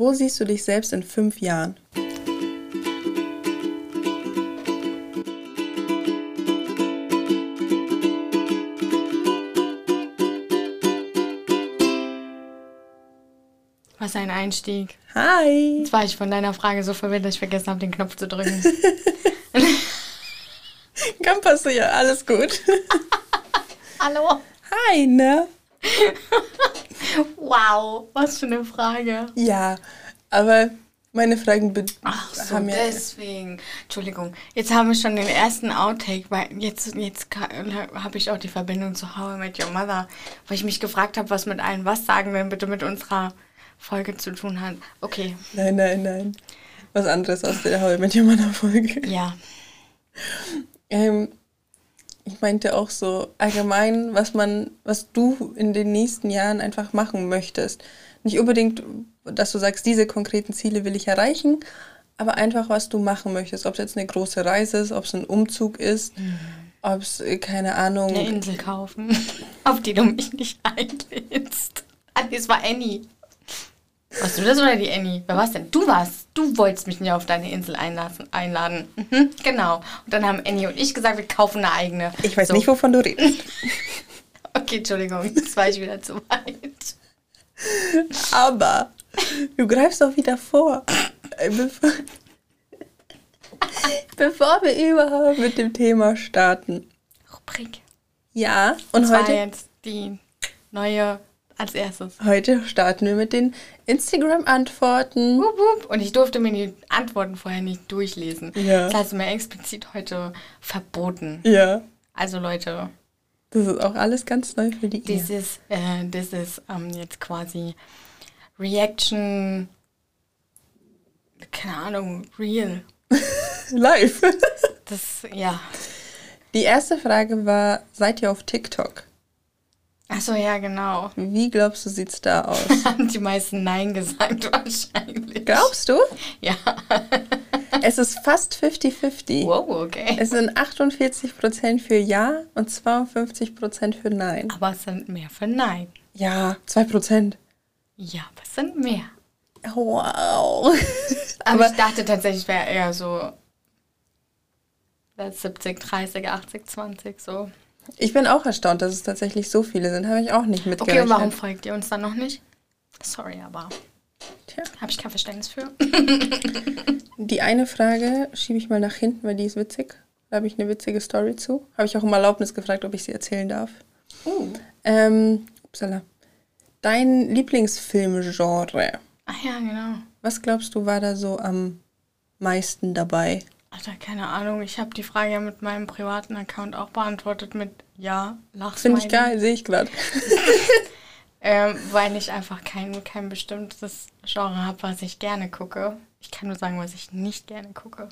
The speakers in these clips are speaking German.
Wo siehst du dich selbst in fünf Jahren? Was ein Einstieg. Hi! Jetzt war ich von deiner Frage so verwirrt, dass ich vergessen habe, den Knopf zu drücken. Kann passieren, alles gut. Hallo. Hi, ne? Wow, was für eine Frage. Ja, aber meine Fragen Ach so, haben ja. deswegen. Entschuldigung. Jetzt haben wir schon den ersten Outtake, weil jetzt, jetzt habe ich auch die Verbindung zu How I Met Your Mother, weil ich mich gefragt habe, was mit allen was sagen denn bitte mit unserer Folge zu tun hat. Okay, Nein, nein, nein. Was anderes aus der How I Met Your Mother Folge. ja. Ähm, ich meinte auch so allgemein, was man, was du in den nächsten Jahren einfach machen möchtest. Nicht unbedingt, dass du sagst, diese konkreten Ziele will ich erreichen, aber einfach, was du machen möchtest. Ob es jetzt eine große Reise ist, ob es ein Umzug ist, ob es, äh, keine Ahnung, Eine Insel kaufen, auf die du mich nicht einlädst. Ah, es war Annie. Warst du das oder die Annie? Wer war's denn? Du warst. Du wolltest mich nicht auf deine Insel einlassen, einladen. Mhm, genau. Und dann haben Annie und ich gesagt, wir kaufen eine eigene. ich weiß So. nicht, wovon du redest. Okay, Entschuldigung, jetzt war ich wieder zu weit. Aber du greifst doch wieder vor. Äh, Bevor, bevor wir überhaupt mit dem Thema starten. Rubrik. Ja, und Das war heute, jetzt die neue als erstes. heute starten wir mit den Instagram-Antworten. Und ich durfte mir die Antworten vorher nicht durchlesen. Ja. Das hast du mir explizit heute verboten. Ja, Also Leute, das ist auch alles ganz neu für die Das Ina. ist, äh, das ist ähm, jetzt quasi Reaction, keine Ahnung, real. Live. Das, ja. Die erste Frage war, seid ihr auf TikTok? Achso, ja, genau. Wie glaubst du, sieht's da aus? Haben die meisten Nein gesagt wahrscheinlich. Glaubst du? Ja. Es ist fast 50-50. Wow, okay. Es sind 48% für Ja und 52% für Nein. Aber es sind mehr für Nein. Ja, 2%. Ja, aber es sind mehr. Wow. Aber, ich dachte tatsächlich, es wäre eher so 70, 30, 80, 20 so. Ich bin auch erstaunt, dass es tatsächlich so viele sind. Habe ich auch nicht Okay, mitgerechnet. und warum folgt ihr uns dann noch nicht? Sorry, aber Tja. habe ich kein Verständnis für. Die eine Frage schiebe ich mal nach hinten, weil die ist witzig. Da habe ich eine witzige Story zu. Habe ich auch um Erlaubnis gefragt, ob ich sie erzählen darf. Uh. Ähm, upsala. Dein Lieblingsfilmgenre. Ach ja, genau. Was glaubst du, war da so am meisten dabei? Alter, keine Ahnung. Ich habe die Frage ja mit meinem privaten Account auch beantwortet mit Ja, lachst Finde ich geil, sehe ich gerade. Ähm, weil ich einfach kein, kein bestimmtes Genre habe, was ich gerne gucke. Ich kann nur sagen, was ich nicht gerne gucke.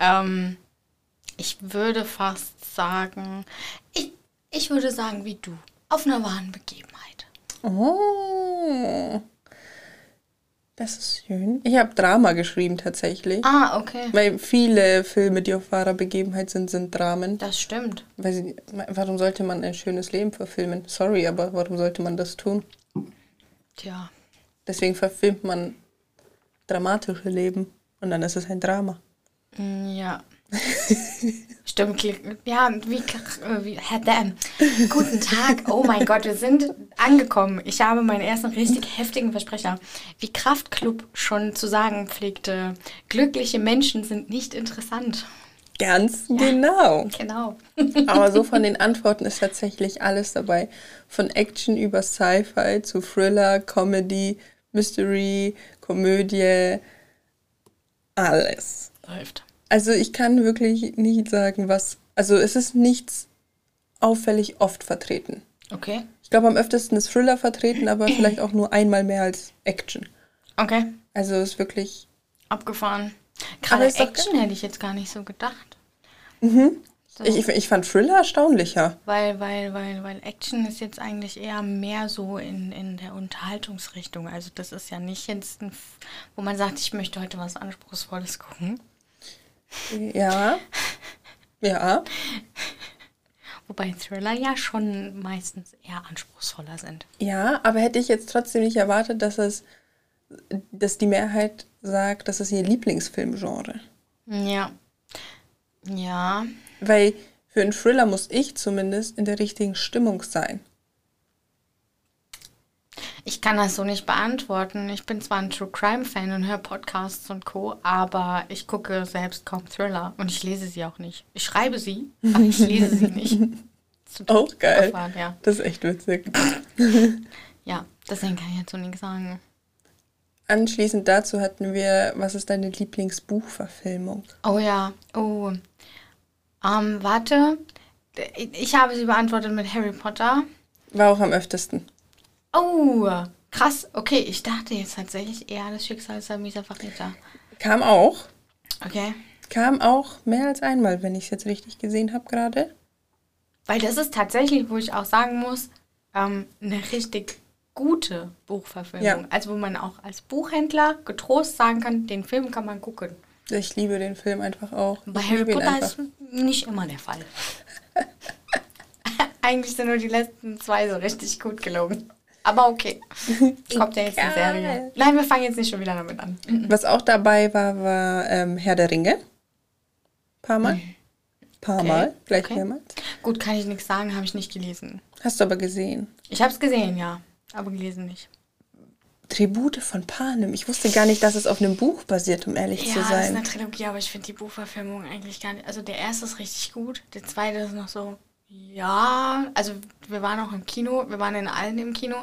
Ähm, ich würde fast sagen, ich, ich würde sagen wie du. Auf einer wahren Begebenheit. Oh. Das ist schön. Ich habe Drama geschrieben tatsächlich. Ah, okay. Weil viele Filme, die auf wahrer Begebenheit sind, sind Dramen. Das stimmt. Weil sie, warum sollte man ein schönes Leben verfilmen? Sorry, aber warum sollte man das tun? Tja. Deswegen verfilmt man dramatische Leben und dann ist es ein Drama. Mm, Ja. Stimmt, ja, wie, wie Herr Dan. Guten Tag. Oh mein Gott, wir sind angekommen. Ich habe meinen ersten richtig heftigen Versprecher. Wie Kraftklub schon zu sagen pflegte, glückliche Menschen sind nicht interessant. Ganz genau. Genau. Aber so von den Antworten ist tatsächlich alles dabei. Von Action über Sci-Fi zu Thriller, Comedy, Mystery, Komödie, alles. Läuft. Also ich kann wirklich nicht sagen, was. Also es ist nichts auffällig oft vertreten. Okay. Ich glaube, am öftesten ist Thriller vertreten, aber vielleicht auch nur einmal mehr als Action. Okay. Also es ist wirklich. Abgefahren. Gerade Action hätte ich jetzt gar nicht so gedacht. So. Ich, ich, fand Thriller erstaunlicher. Weil, weil, weil, weil Action ist jetzt eigentlich eher mehr so in, in der Unterhaltungsrichtung. Also das ist ja nicht jetzt, ein, wo man sagt, ich möchte heute was Anspruchsvolles gucken. Ja. Ja. Wobei Thriller ja schon meistens eher anspruchsvoller sind. Ja, aber hätte ich jetzt trotzdem nicht erwartet, dass es dass die Mehrheit sagt, das ist ihr Lieblingsfilmgenre. Ja. Ja. Weil für einen Thriller muss ich zumindest in der richtigen Stimmung sein. Ich kann das so nicht beantworten. Ich bin zwar ein True Crime Fan und höre Podcasts und Co., aber ich gucke selbst kaum Thriller und ich lese sie auch nicht. Ich schreibe sie, aber ich lese sie nicht. Auch geil. Abgefahren, ja. Das ist echt witzig. ja, deswegen kann ich jetzt so nichts sagen. Anschließend dazu hatten wir, was ist deine Lieblingsbuchverfilmung? Oh ja, oh. Ähm, warte. Ich habe sie beantwortet mit Harry Potter. War auch am öftesten. Oh, krass. Okay, ich dachte jetzt tatsächlich eher das Schicksal Samisa Verräter. Kam auch. Okay. Kam auch mehr als einmal, wenn ich es jetzt richtig gesehen habe gerade. Weil das ist tatsächlich, wo ich auch sagen muss, ähm, eine richtig gute Buchverfilmung. Ja. Also wo man auch als Buchhändler getrost sagen kann, den Film kann man gucken. Ich liebe den Film einfach auch. Bei ich Harry Potter ist nicht immer der Fall. Eigentlich sind nur die letzten zwei so richtig gut gelungen. Aber okay. Kommt ja jetzt eine. Serie. Nein, wir fangen jetzt nicht schon wieder damit an. Was auch dabei war, war ähm, Herr der Ringe. Paar Mal. Paar Okay, Mal, gleich okay. mehrmals. Gut, kann ich nichts sagen, habe ich nicht gelesen. Hast du aber gesehen. Ich habe es gesehen, ja. Aber gelesen nicht. Tribute von Panem. Ich wusste gar nicht, dass es auf einem Buch basiert, um ehrlich Ja, zu das ist sein. eine Trilogie, aber ich finde die Buchverfilmung eigentlich gar nicht. Also der erste ist richtig gut, der zweite ist noch so, ja, also wir waren auch im Kino, wir waren in allen im Kino.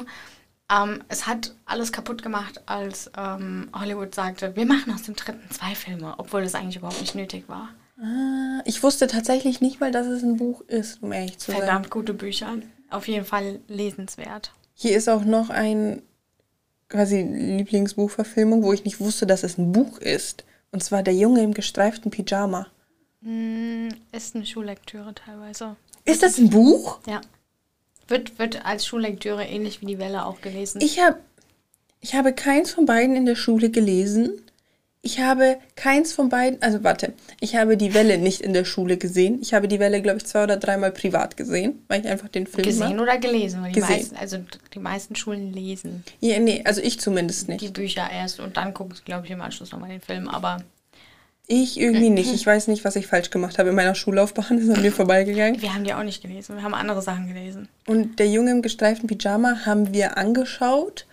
Ähm, es hat alles kaputt gemacht, als ähm, Hollywood sagte, wir machen aus dem dritten zwei Filme, obwohl das eigentlich überhaupt nicht nötig war. Ah, ich wusste tatsächlich nicht mal, dass es ein Buch ist, um ehrlich zu sein. Verdammt gute Bücher, auf jeden Fall lesenswert. Hier ist auch noch ein quasi Lieblingsbuchverfilmung, wo ich nicht wusste, dass es ein Buch ist. Und zwar Der Junge im gestreiften Pyjama. Mm, ist eine Schullektüre teilweise. Ist das ein Buch? Ja. Wird, wird als Schullektüre ähnlich wie die Welle auch gelesen. Ich habe ich habe keins von beiden in der Schule gelesen. Ich habe keins von beiden, also warte, ich habe die Welle nicht in der Schule gesehen. Ich habe die Welle, glaube ich, zwei oder dreimal privat gesehen, weil ich einfach den Film Gesehen mag. oder gelesen? Weil Die Gesehen. Meisten, also die meisten Schulen lesen Ja, nee, also ich zumindest die nicht. Bücher erst und dann gucken sie, glaube ich, im Anschluss nochmal den Film. Aber Ich irgendwie nicht. Ich weiß nicht, was ich falsch gemacht habe in meiner Schullaufbahn. Das ist an mir vorbeigegangen. wir haben die auch nicht gelesen. Wir haben andere Sachen gelesen. Und der Junge im gestreiften Pyjama haben wir angeschaut,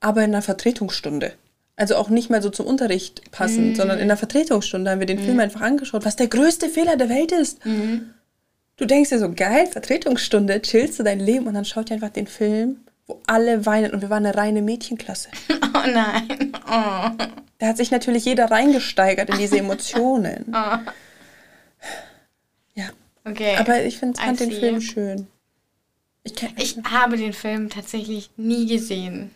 aber in einer Vertretungsstunde. Also auch nicht mal so zum Unterricht passend, sondern in der Vertretungsstunde haben wir den Film einfach angeschaut, was der größte Fehler der Welt ist. Du denkst dir so, geil, Vertretungsstunde, chillst du dein Leben und dann schaut ihr einfach den Film, wo alle weinen und wir waren eine reine Mädchenklasse. Oh nein. Oh. Da hat sich natürlich jeder reingesteigert in diese Emotionen. Ja, Okay. aber ich find, fand den. Film schön. Ich, ich habe den Film tatsächlich nie gesehen.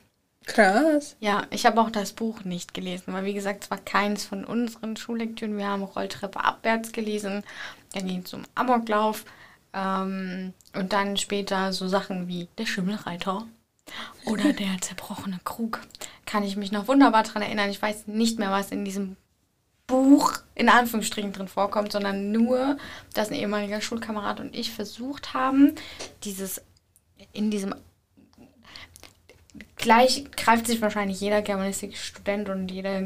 krass. Ja, ich habe auch das Buch nicht gelesen, weil wie gesagt, es war keins von unseren Schullektüren. Wir haben Rolltreppe abwärts gelesen, dann ging es um Amoklauf ähm, und dann später so Sachen wie der Schimmelreiter oder der zerbrochene Krug. Kann ich mich noch wunderbar daran erinnern. Ich weiß nicht mehr, was in diesem Buch in Anführungsstrichen drin vorkommt, sondern nur, dass ein ehemaliger Schulkamerad und ich versucht haben, dieses in diesem gleich greift sich wahrscheinlich jeder Germanistikstudent und jeder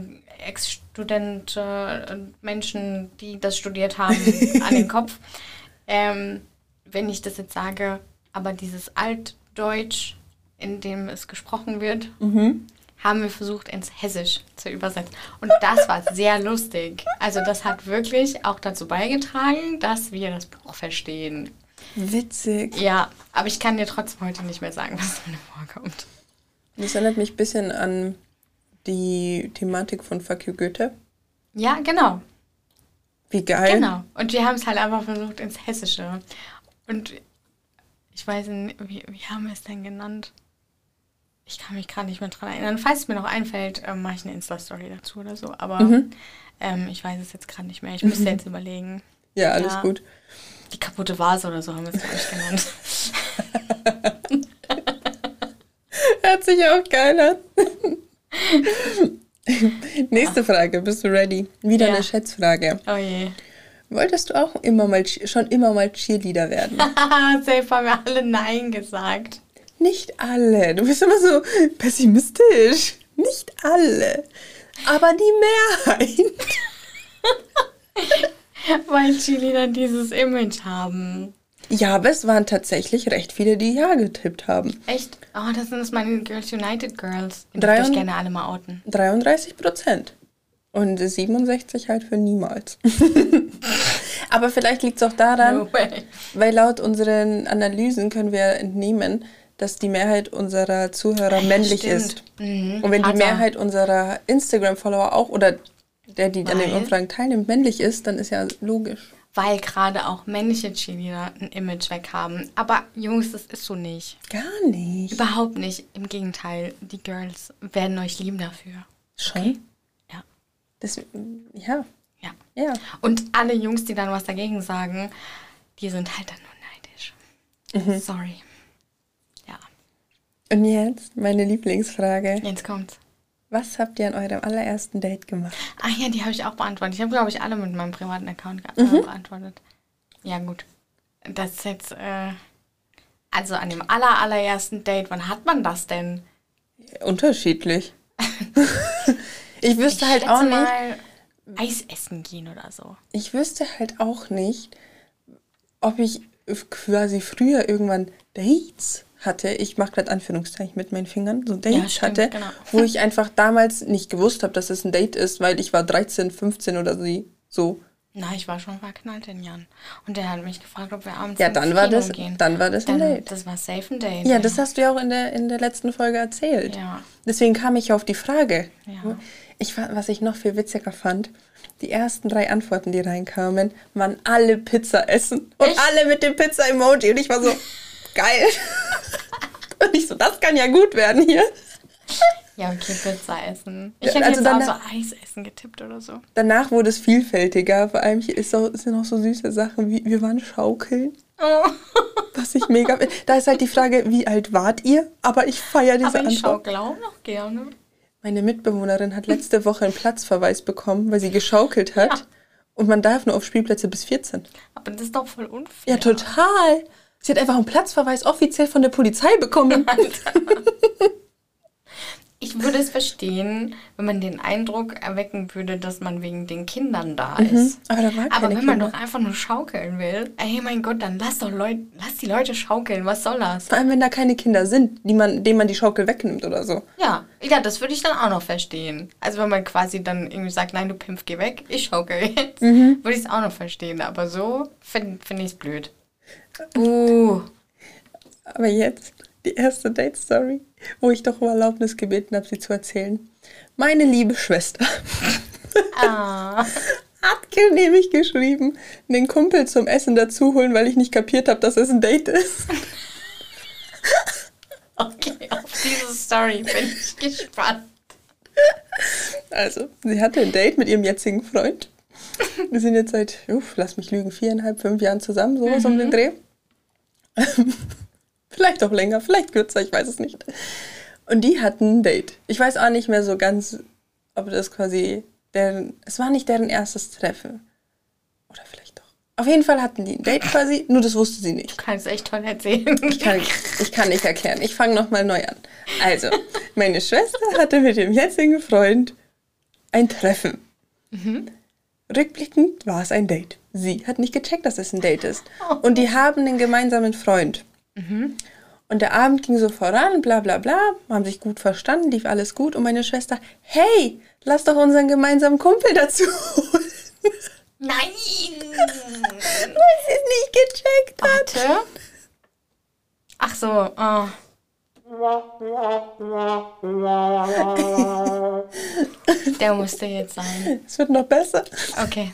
Ex-Student, äh, Menschen, die das studiert haben, an den Kopf. Ähm, wenn ich das jetzt sage, aber dieses Altdeutsch, in dem es gesprochen wird, haben wir versucht, ins Hessisch zu übersetzen. Und das war sehr lustig. Also das hat wirklich auch dazu beigetragen, dass wir das Buch verstehen. Witzig. Ja, aber ich kann dir trotzdem heute nicht mehr sagen, was drin vorkommt. Das erinnert mich ein bisschen an die Thematik von Fuck You Goethe. Ja, genau. Wie geil. Genau. Und wir haben es halt einfach versucht ins Hessische. Und ich weiß nicht, wie, wie haben wir es denn genannt? Ich kann mich gerade nicht mehr dran erinnern. Falls es mir noch einfällt, ähm, mache ich eine Insta-Story dazu oder so. Aber ähm, ich weiß es jetzt gerade nicht mehr. Ich müsste jetzt überlegen. Ja, alles Ja. gut. Die kaputte Vase oder so haben wir es, glaube ich, genannt. Hört sich auch geil an. Nächste Frage, bist du ready? Wieder Ja. eine Schätzfrage. Oh je. Wolltest du auch immer mal schon immer mal Cheerleader werden? Safe haben wir alle Nein gesagt. Nicht alle. Du bist immer so pessimistisch. Nicht alle, aber die Mehrheit. Weil Chili dann dieses Image haben. Ja, aber es waren tatsächlich recht viele, die Ja getippt haben. Echt? Oh, das sind das meine Girls United Girls. Die würde ich gerne alle mal outen. 33 Prozent. Und 67 halt für niemals. aber vielleicht liegt es auch daran, No weil laut unseren Analysen können wir entnehmen, dass die Mehrheit unserer Zuhörer männlich stimmt. ist. Mhm. Und wenn die Hat er. Mehrheit unserer Instagram-Follower auch oder der, die an den Weil? Umfragen teilnimmt, männlich ist, dann ist ja logisch. Weil gerade auch männliche Cheerleader ein Image weg haben. Aber Jungs, das ist so nicht. Gar nicht. Überhaupt nicht. Im Gegenteil, die Girls werden euch lieben dafür. Schon? Ja. Das, ja. Ja. Ja. Und alle Jungs, die dann was dagegen sagen, die sind halt dann nur neidisch. Sorry. Und jetzt meine Lieblingsfrage. jetzt kommt's. Was habt ihr an eurem allerersten Date gemacht? Ach ja, die habe ich auch beantwortet. Ich habe, glaube ich, alle mit meinem privaten Account äh, beantwortet. Ja, gut. Das ist jetzt, äh, also an dem aller, allerersten Date, wann hat man das denn? Unterschiedlich. ich wüsste halt schätze auch nicht. Eis essen gehen oder so. Ich wüsste halt auch nicht, ob ich quasi früher irgendwann Dates hatte. Ich mache gerade Anführungszeichen mit meinen Fingern, so Dates stimmt, hatte, genau. wo ich einfach damals nicht gewusst habe, dass es ein Date ist, weil ich war 13, 15 oder so. Na, ich war schon verknallt in Jan. Und der hat mich gefragt, ob wir abends Ja, dann war Kino das, gehen. dann war das ein Dann- Date. Das war safe ein Date. Ja, das hast du ja auch in der, in der letzten Folge erzählt. Ja. Deswegen kam ich auf die Frage. Ja. Ich, was ich noch viel witziger fand, die ersten drei Antworten, die reinkamen, waren alle Pizza essen. Und Echt? alle mit dem Pizza-Emoji. Und ich war so, geil. Und ich so, das kann ja gut werden hier. Ja, okay, Pizza essen. Ich hätte also jetzt auch dann- so Eis essen getippt oder so. Danach wurde es vielfältiger. Vor allem hier ist auch, sind noch so süße Sachen wie, wir waren schaukeln. Oh. Was ich mega. Da ist halt die Frage, wie alt wart ihr? Aber ich feiere diese Aber ich Antwort. schaukel auch noch gerne. Meine Mitbewohnerin hat letzte Woche einen Platzverweis bekommen, weil sie geschaukelt hat. Ja. Und man darf nur auf Spielplätze bis 14. Aber das ist doch voll unfair. Ja, total. Sie hat einfach einen Platzverweis offiziell von der Polizei bekommen. Ich würde es verstehen, wenn man den Eindruck erwecken würde, dass man wegen den Kindern da ist. Aber da Aber wenn man Kinder. doch einfach nur schaukeln will, ey mein Gott, dann lass doch Leute, lass die Leute schaukeln, was soll das? Vor allem, wenn da keine Kinder sind, die man, denen man die Schaukel wegnimmt oder so. Ja, ja, das würde ich dann auch noch verstehen. Also wenn man quasi dann irgendwie sagt, nein, du Pimpf, geh weg, ich schaukel jetzt, würde ich es auch noch verstehen. Aber so finde find ich es blöd. Uh, Aber jetzt die erste Date-Story, wo ich doch um Erlaubnis gebeten habe, sie zu erzählen. Meine liebe Schwester ah. hat nämlich geschrieben, den Kumpel zum Essen dazu holen, weil ich nicht kapiert habe, dass es ein Date ist. Okay, auf diese Story bin ich gespannt. Also, sie hatte ein Date mit ihrem jetzigen Freund. Wir sind jetzt seit, uff, lass mich lügen, viereinhalb, fünf Jahren zusammen, sowas um den Dreh. vielleicht auch länger, vielleicht kürzer, ich weiß es nicht. Und die hatten ein Date. Ich weiß auch nicht mehr so ganz, ob das quasi deren, es war nicht deren erstes Treffen. Oder vielleicht doch. Auf jeden Fall hatten die ein Date quasi, nur das wusste sie nicht. Du kannst echt toll erzählen. Ich kann, ich kann nicht erklären. Ich fange nochmal neu an. Also, meine Schwester hatte mit dem jetzigen Freund ein Treffen. Rückblickend war es ein Date. Sie hat nicht gecheckt, dass es ein Date ist. Und die haben einen gemeinsamen Freund. Und der Abend ging so voran, bla bla bla, haben sich gut verstanden, lief alles gut. Und meine Schwester, hey, lass doch unseren gemeinsamen Kumpel dazu holen. Nein! Weil sie es nicht gecheckt hat. Warte. Ach so, oh. Der musste jetzt sein. Es wird noch besser. Okay,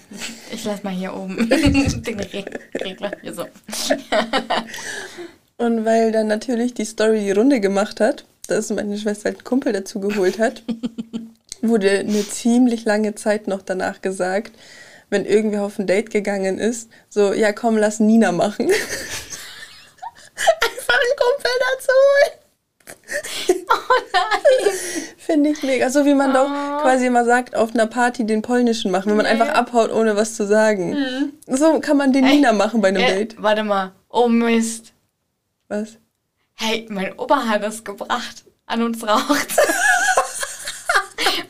ich lass mal hier oben den Re Regler hier so. Und weil dann natürlich die Story die Runde gemacht hat, dass meine Schwester halt einen Kumpel dazu geholt hat, wurde eine ziemlich lange Zeit noch danach gesagt, wenn irgendwer auf ein Date gegangen ist, so, ja komm, lass Nina machen. Einfach einen Kumpel dazu holen. Oh Finde ich mega. So wie man oh. doch ah. quasi immer sagt, auf einer Party den polnischen machen, wenn man nee. einfach abhaut, ohne was zu sagen. Mhm. So kann man den Nina machen bei einem Ey. Date. Warte mal. Oh Mist. Was? Hey, mein Opa hat das gebracht. An uns raucht.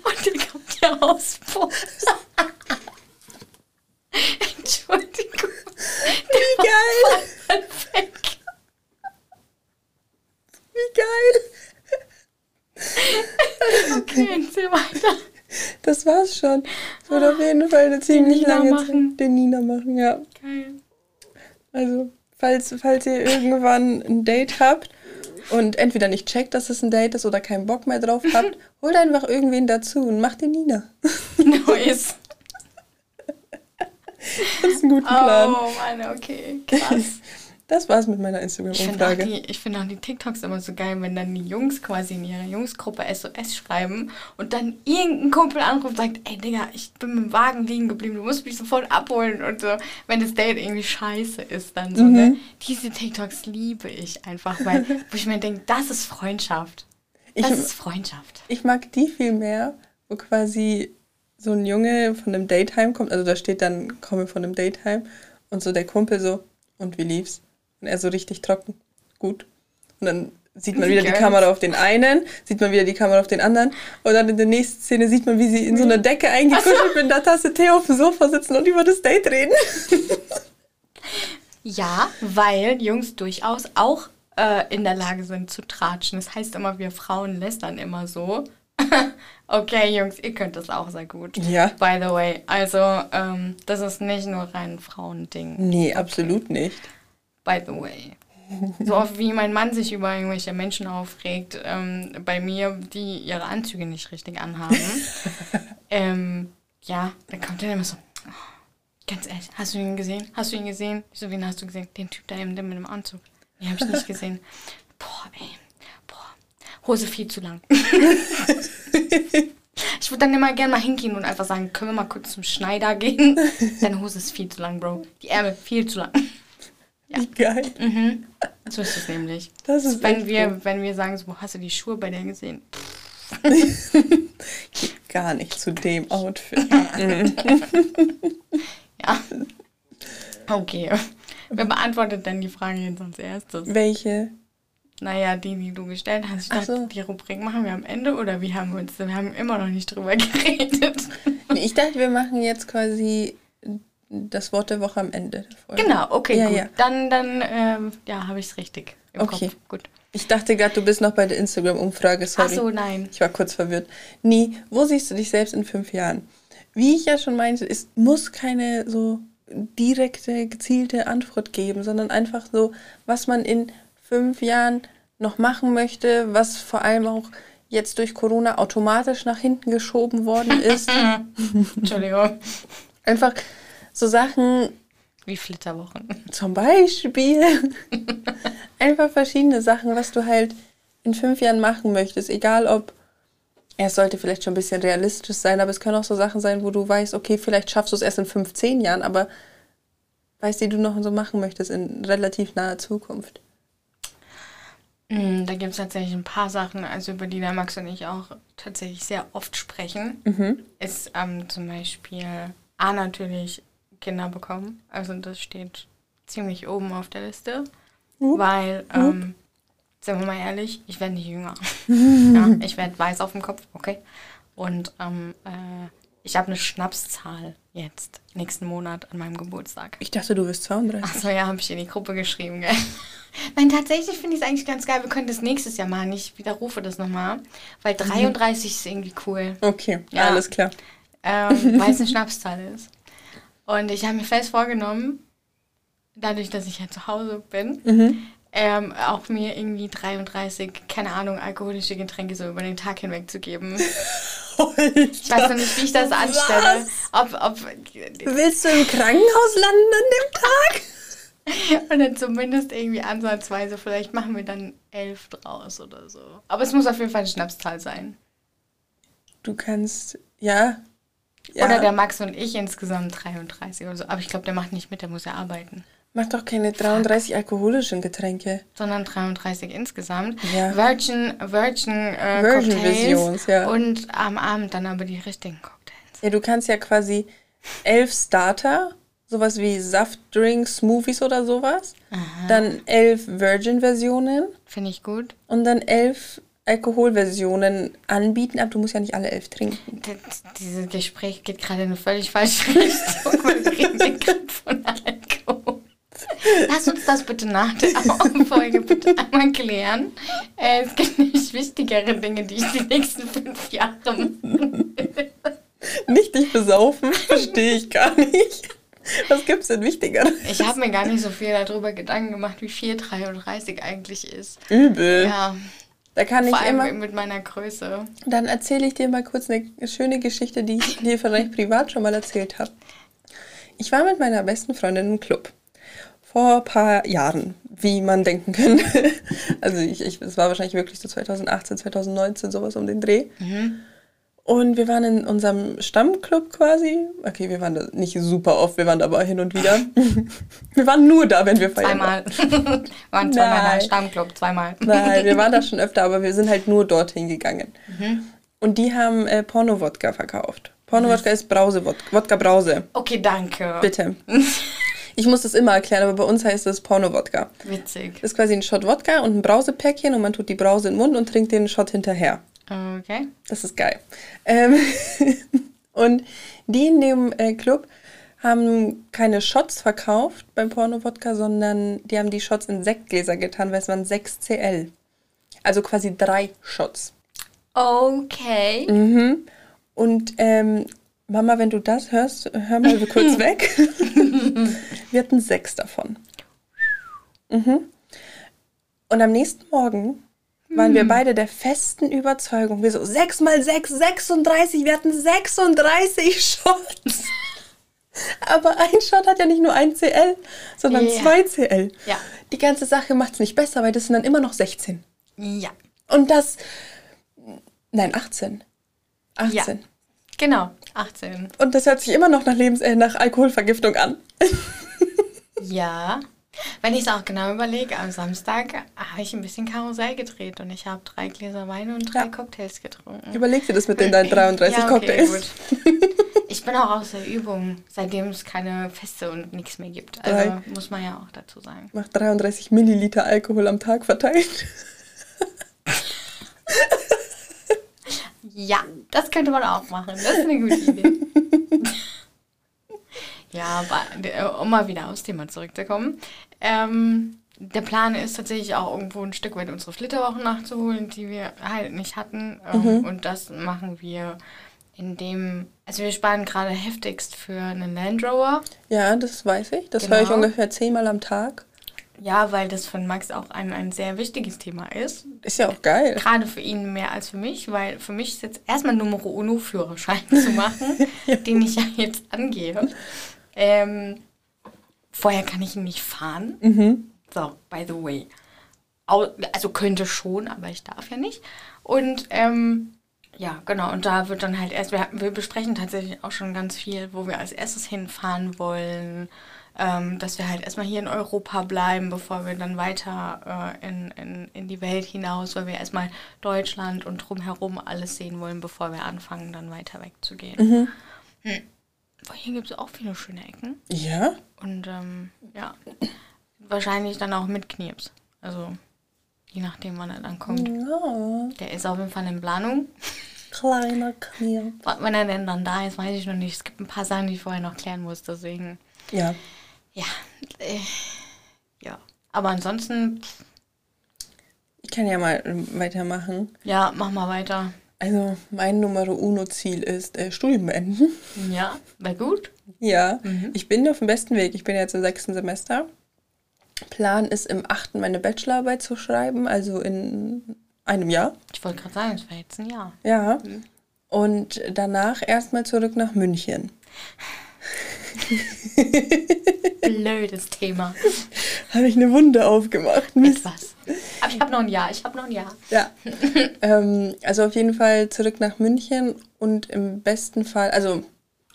Und dann kommt ja Hausbus. Entschuldigung. Wie geil. Wie geil! okay, erzähl weiter. Das war's schon. Es wird auf jeden Fall eine ziemlich lange Zeit. Den Nina machen, ja. Geil. Also, falls, falls ihr irgendwann ein Date habt und entweder nicht checkt, dass es ein Date ist oder keinen Bock mehr drauf habt, holt einfach irgendwen dazu und macht den Nina. Nice. Das ist ein guter Plan. Oh, Mann, okay, krass. Das war's mit meiner Ich finde auch, Instagram-Umfrage. find auch die TikToks immer so geil, wenn dann die Jungs quasi in ihrer Jungsgruppe SOS schreiben und dann irgendein Kumpel anruft und sagt, ey Digga, ich bin mit dem Wagen liegen geblieben, du musst mich sofort abholen und so, wenn das Date irgendwie scheiße ist, dann so, ne? Diese TikToks liebe ich einfach, weil, wo ich mir denke, das ist Freundschaft. Das Ich- ist Freundschaft. Ich mag die viel mehr, wo quasi so ein Junge von einem Date heimkommt. Also da steht dann, komme von einem Date heim. Und so der Kumpel so, und wie lief's? Und er so richtig trocken. Gut. Und dann sieht man Wie wieder die. Kamera auf den einen, sieht man wieder die Kamera auf den anderen. Und dann in der nächsten Szene sieht man, wie sie in so einer Decke eingekuschelt mit einer Tasse Tee auf dem Sofa sitzen und über das Date reden. Ja, weil Jungs durchaus auch äh, in der Lage sind zu tratschen. Das heißt immer, wir Frauen lästern immer so. okay, Jungs, ihr könnt das auch sehr gut. Ja. By the way, also ähm, das ist nicht nur rein Frauending. Nee, absolut nicht. By the way. So oft wie mein Mann sich über irgendwelche Menschen aufregt, ähm, bei mir, die ihre Anzüge nicht richtig anhaben. ähm, ja, dann kommt er immer so, "Oh, ganz ehrlich, hast du ihn gesehen? Hast du ihn gesehen? Ich so, wen hast du gesehen? Den Typ da eben, der mit dem Anzug. Nee, hab ich nicht gesehen. Boah, ey, boah, Hose viel zu lang. ich würde dann immer gerne mal hingehen und einfach sagen, können wir mal kurz zum Schneider gehen? Deine Hose ist viel zu lang, Bro. Die Ärmel viel zu lang. Wie geil. So ist es nämlich. Das ist wenn wir, wenn wir sagen, so, hast du die Schuhe bei der gesehen? Gar nicht zu dem Outfit. Ja. Okay. Wer beantwortet denn die Frage jetzt als erstes? Welche? Naja, die, die du gestellt hast. Ich Ach dachte, so. die Rubrik machen wir am Ende oder wie haben wir uns denn? Wir haben immer noch nicht drüber geredet. Ich dachte, wir machen jetzt quasi das Wort der Woche am Ende der Folge. Genau, okay, Ja, gut. ja. Dann, dann, ähm, ja, habe ich es richtig im Okay. Kopf. Gut. Ich dachte gerade, du bist noch bei der Instagram-Umfrage. Sorry. Ach so, nein. Ich war kurz verwirrt. Nee, wo siehst du dich selbst in fünf Jahren? Wie ich ja schon meinte, es muss keine so direkte, gezielte Antwort geben, sondern einfach so, was man in fünf Jahren noch machen möchte, was vor allem auch jetzt durch Corona automatisch nach hinten geschoben worden ist. Entschuldigung. einfach so Sachen, Wie Flitterwochen. Zum Beispiel einfach verschiedene Sachen, was du halt in fünf Jahren machen möchtest. Egal ob, ja, es sollte vielleicht schon ein bisschen realistisch sein, aber es können auch so Sachen sein, wo du weißt, okay, vielleicht schaffst du es erst in 15 Jahren, aber weißt, die du noch so machen möchtest in relativ naher Zukunft. Mm, Da gibt es tatsächlich ein paar Sachen, also über die der Max und ich auch tatsächlich sehr oft sprechen. Ist ähm, zum Beispiel A natürlich Kinder bekommen. Also das steht ziemlich oben auf der Liste. Weil, ähm, sind wir mal ehrlich, ich werde nicht jünger. ja, ich werde weiß auf dem Kopf, okay. Und ähm, äh, ich habe eine Schnapszahl jetzt, nächsten Monat an meinem Geburtstag. Ich dachte, du wirst 32. Achso, ja, habe ich in die Gruppe geschrieben, gell? Nein, tatsächlich finde ich es eigentlich ganz geil. Wir können das nächstes Jahr machen. Ich widerrufe das nochmal. Weil 33 ist irgendwie cool. Okay, Ja. alles klar. Ähm, weil es eine Schnapszahl ist. Und ich habe mir fest vorgenommen, dadurch, dass ich ja zu Hause bin, ähm, auch mir irgendwie 33, keine Ahnung, alkoholische Getränke so über den Tag hinweg zu geben. Ich weiß noch nicht, wie ich das anstelle. Ob, ob, Willst du im Krankenhaus landen an dem Tag? Und dann zumindest irgendwie ansatzweise, vielleicht machen wir dann elf draus oder so. Aber es muss auf jeden Fall eine Schnapszahl sein. Du kannst, ja. Ja. Oder der Max und ich insgesamt 33 oder so. Aber ich glaube, der macht nicht mit, der muss ja arbeiten. Mach doch keine 33 alkoholischen Getränke. Sondern 33 insgesamt. Ja. Virgin, Virgin, äh, Virgin Cocktails. Versions, ja. Und am Abend dann aber die richtigen Cocktails. Ja, du kannst ja quasi elf Starter, sowas wie Saftdrinks, Smoothies oder sowas. Dann elf Virgin-Versionen Finde ich gut. und dann elf Alkoholversionen anbieten, aber du musst ja nicht alle elf trinken. Das, dieses Gespräch geht gerade in eine völlig falsche Richtung. Wir reden hier gerade von Alkohol. Lass uns das bitte nach der Folge bitte einmal klären. Äh, es gibt nämlich wichtigere Dinge, die ich die nächsten fünf Jahre Nicht dich besaufen, verstehe ich gar nicht. Was gibt's denn wichtiger? Ich habe mir gar nicht so viel darüber Gedanken gemacht, wie viel 33 eigentlich ist. Übel. Ja, Da kann ich vor allem immer. mit meiner Größe. Dann erzähle ich dir mal kurz eine schöne Geschichte, die ich dir vielleicht privat schon mal erzählt habe. Ich war mit meiner besten Freundin im Club. Vor ein paar Jahren, wie man denken könnte. Also ich, ich, es war wahrscheinlich wirklich so 2018, 2019, sowas um den Dreh. Und wir waren in unserem Stammclub quasi. Okay, wir waren da nicht super oft, wir waren da aber hin und wieder. wir waren nur da, wenn wir feiern. Zweimal. Wir waren zweimal in Nein. einem Stammclub, zweimal. Nein, wir waren da schon öfter, aber wir sind halt nur dorthin gegangen. Und die haben äh, Porno-Wodka verkauft. Porno-Wodka ist Brause, Wod- Wodka-Brause. Okay, danke. Bitte. Ich muss das immer erklären, aber bei uns heißt es Porno-Wodka. Witzig. Das ist quasi ein Shot Wodka und ein Brausepäckchen und man tut die Brause in den Mund und trinkt den Shot hinterher. Okay. Das ist geil. Ähm, und die in dem äh, Club haben keine Shots verkauft beim Porno-Wodka, sondern die haben die Shots in Sektgläser getan, weil es waren 6 CL. Also quasi drei Shots. Okay. Mhm. Und ähm, Mama, wenn du das hörst, hör mal kurz weg. Wir hatten sechs davon. Mhm. Und am nächsten Morgen waren wir beide der festen Überzeugung, wir so, 6 mal 6, 36, wir hatten 36 Shots. Aber ein Shot hat ja nicht nur ein CL, sondern Ja. zwei CL. Ja. Die ganze Sache macht es nicht besser, weil das sind dann immer noch 16. Ja. Und das, nein, 18. 18. Ja. Genau. 18. Und das hört sich immer noch nach, Lebens äh, nach Alkoholvergiftung an. Ja. Wenn ich es auch genau überlege, am Samstag habe ich ein bisschen Karussell gedreht und ich habe drei Gläser Wein und drei Ja. Cocktails getrunken. Überleg dir das mit den deinen 33 ja, okay, Cocktails. Gut. Ich bin auch aus der Übung, seitdem es keine Feste und nichts mehr gibt. Also Drei. muss man ja auch dazu sagen. Mach 33 Milliliter Alkohol am Tag verteilt. Ja, das könnte man auch machen. Das ist eine gute Idee. ja, aber äh, um mal wieder aufs Thema zurückzukommen. Ähm, der Plan ist tatsächlich auch irgendwo ein Stück weit unsere Flitterwochen nachzuholen, die wir halt nicht hatten. Ähm, Und das machen wir indem, also wir sparen gerade heftigst für einen Land Rover. Ja, das weiß ich. Das Genau. höre ich ungefähr zehnmal am Tag. Ja, weil das von Max auch ein, ein sehr wichtiges Thema ist. Ist ja auch geil. Gerade für ihn mehr als für mich, weil für mich ist jetzt erstmal Numero Uno Führerschein zu machen, den ich ja jetzt angehe. Ähm, vorher kann ich ihn nicht fahren. Mhm. So, by the way. Also könnte schon, aber ich darf ja nicht. Und ähm, ja, genau. Und da wird dann halt erst, wir, wir besprechen tatsächlich auch schon ganz viel, wo wir als erstes hinfahren wollen. Ähm, dass wir halt erstmal hier in Europa bleiben, bevor wir dann weiter äh, in, in, in die Welt hinaus, weil wir erstmal Deutschland und drumherum alles sehen wollen, bevor wir anfangen, dann weiter wegzugehen. Hm. Hier gibt es auch viele schöne Ecken. Ja? Und ähm, ja, wahrscheinlich dann auch mit Knirps. Also je nachdem, wann er dann kommt. Ja. Der ist auf jeden Fall in Planung. Kleiner Knirp. Wann er denn dann da ist, weiß ich noch nicht. Es gibt ein paar Sachen, die ich vorher noch klären muss. Deswegen, Ja. ja. Äh, ja. Aber ansonsten, Ich kann ja mal weitermachen. ja, mach mal weiter. Also, mein Numero Uno Ziel ist äh, Studium beenden. Ja, war gut. Ja, ich bin auf dem besten Weg. Ich bin jetzt im sechsten Semester. Plan ist, im achten meine Bachelorarbeit zu schreiben, also in einem Jahr. Ich wollte gerade sagen, es war jetzt ein Jahr. Ja. Und danach erstmal zurück nach München. Blödes Thema. Habe ich eine Wunde aufgemacht. Mist. Etwas. Aber ich habe noch ein Jahr. Ich habe noch ein Jahr. Ja. ähm, also auf jeden Fall zurück nach München und im besten Fall, also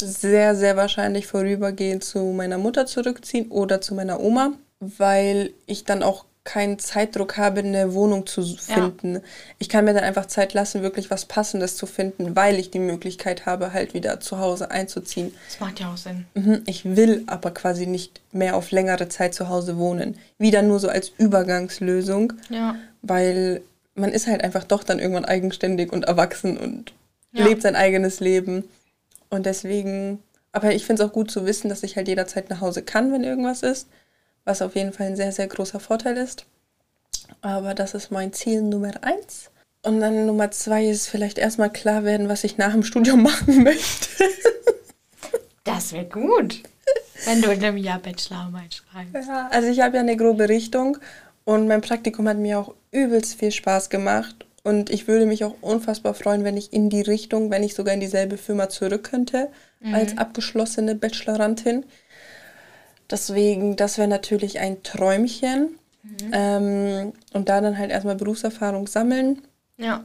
sehr, sehr wahrscheinlich vorübergehend zu meiner Mutter zurückziehen oder zu meiner Oma, weil ich dann auch keinen Zeitdruck habe, eine Wohnung zu finden. Ich kann mir dann einfach Zeit lassen, wirklich was Passendes zu finden, weil ich die Möglichkeit habe, halt wieder zu Hause einzuziehen. Das macht ja auch Sinn. Mhm, Ich will aber quasi nicht mehr auf längere Zeit zu Hause wohnen. Wieder nur so als Übergangslösung Ja. weil man ist halt einfach doch dann irgendwann eigenständig und erwachsen und Ja. lebt sein eigenes Leben. Und deswegen, aber ich finde es auch gut zu wissen, dass ich halt jederzeit nach Hause kann, wenn irgendwas ist, was auf jeden Fall ein sehr, sehr großer Vorteil ist. Aber das ist mein Ziel Nummer eins. Und dann Nummer zwei ist vielleicht erstmal klar werden, was ich nach dem Studium machen möchte. Das wird gut, wenn du in einem Jahr Bachelorarbeit schreibst. Ja, also ich habe ja eine grobe Richtung und mein Praktikum hat mir auch übelst viel Spaß gemacht. Und ich würde mich auch unfassbar freuen, wenn ich in die Richtung, wenn ich sogar in dieselbe Firma zurück könnte, mhm. als abgeschlossene Bachelorantin. Deswegen, das wäre natürlich ein Träumchen. Mhm. Ähm, und da dann halt erstmal Berufserfahrung sammeln. Ja.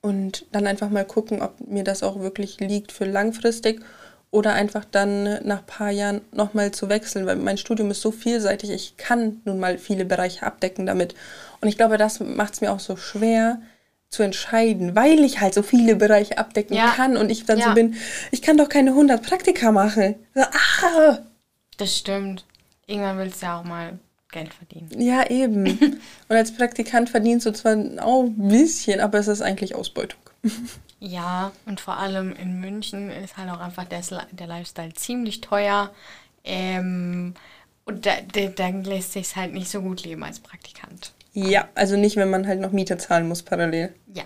Und dann einfach mal gucken, ob mir das auch wirklich liegt für langfristig oder einfach dann nach ein paar Jahren nochmal zu wechseln, weil mein Studium ist so vielseitig, ich kann nun mal viele Bereiche abdecken damit. Und ich glaube, das macht es mir auch so schwer zu entscheiden, weil ich halt so viele Bereiche abdecken ja. kann und ich dann ja. so bin, ich kann doch keine 100 Praktika machen. So, ah. Das stimmt. Irgendwann willst du ja auch mal Geld verdienen. Ja, eben. und als Praktikant verdienst du zwar auch ein bisschen, aber es ist eigentlich Ausbeutung. Ja, und vor allem in München ist halt auch einfach der, der Lifestyle ziemlich teuer. Ähm, und da, da, dann lässt sich halt nicht so gut leben als Praktikant. Ja, also nicht, wenn man halt noch Miete zahlen muss parallel. Ja.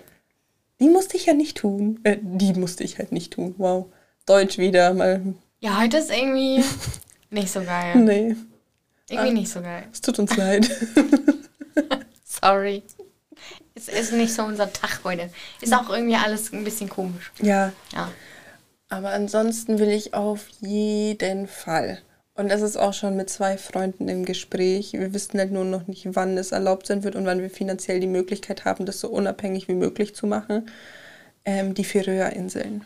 Die musste ich ja nicht tun. Äh, die musste ich halt nicht tun. Wow. Deutsch wieder mal. Ja, heute ist irgendwie nicht so geil. Nee. Irgendwie ah, nicht so geil. Es tut uns leid. Sorry. Es ist nicht so unser Tag heute. Ist auch irgendwie alles ein bisschen komisch. Ja. Ja. Aber ansonsten will ich auf jeden Fall. Und das ist auch schon mit zwei Freunden im Gespräch. Wir wissen halt nur noch nicht, wann es erlaubt sein wird und wann wir finanziell die Möglichkeit haben, das so unabhängig wie möglich zu machen. Ähm, die Färöerinseln.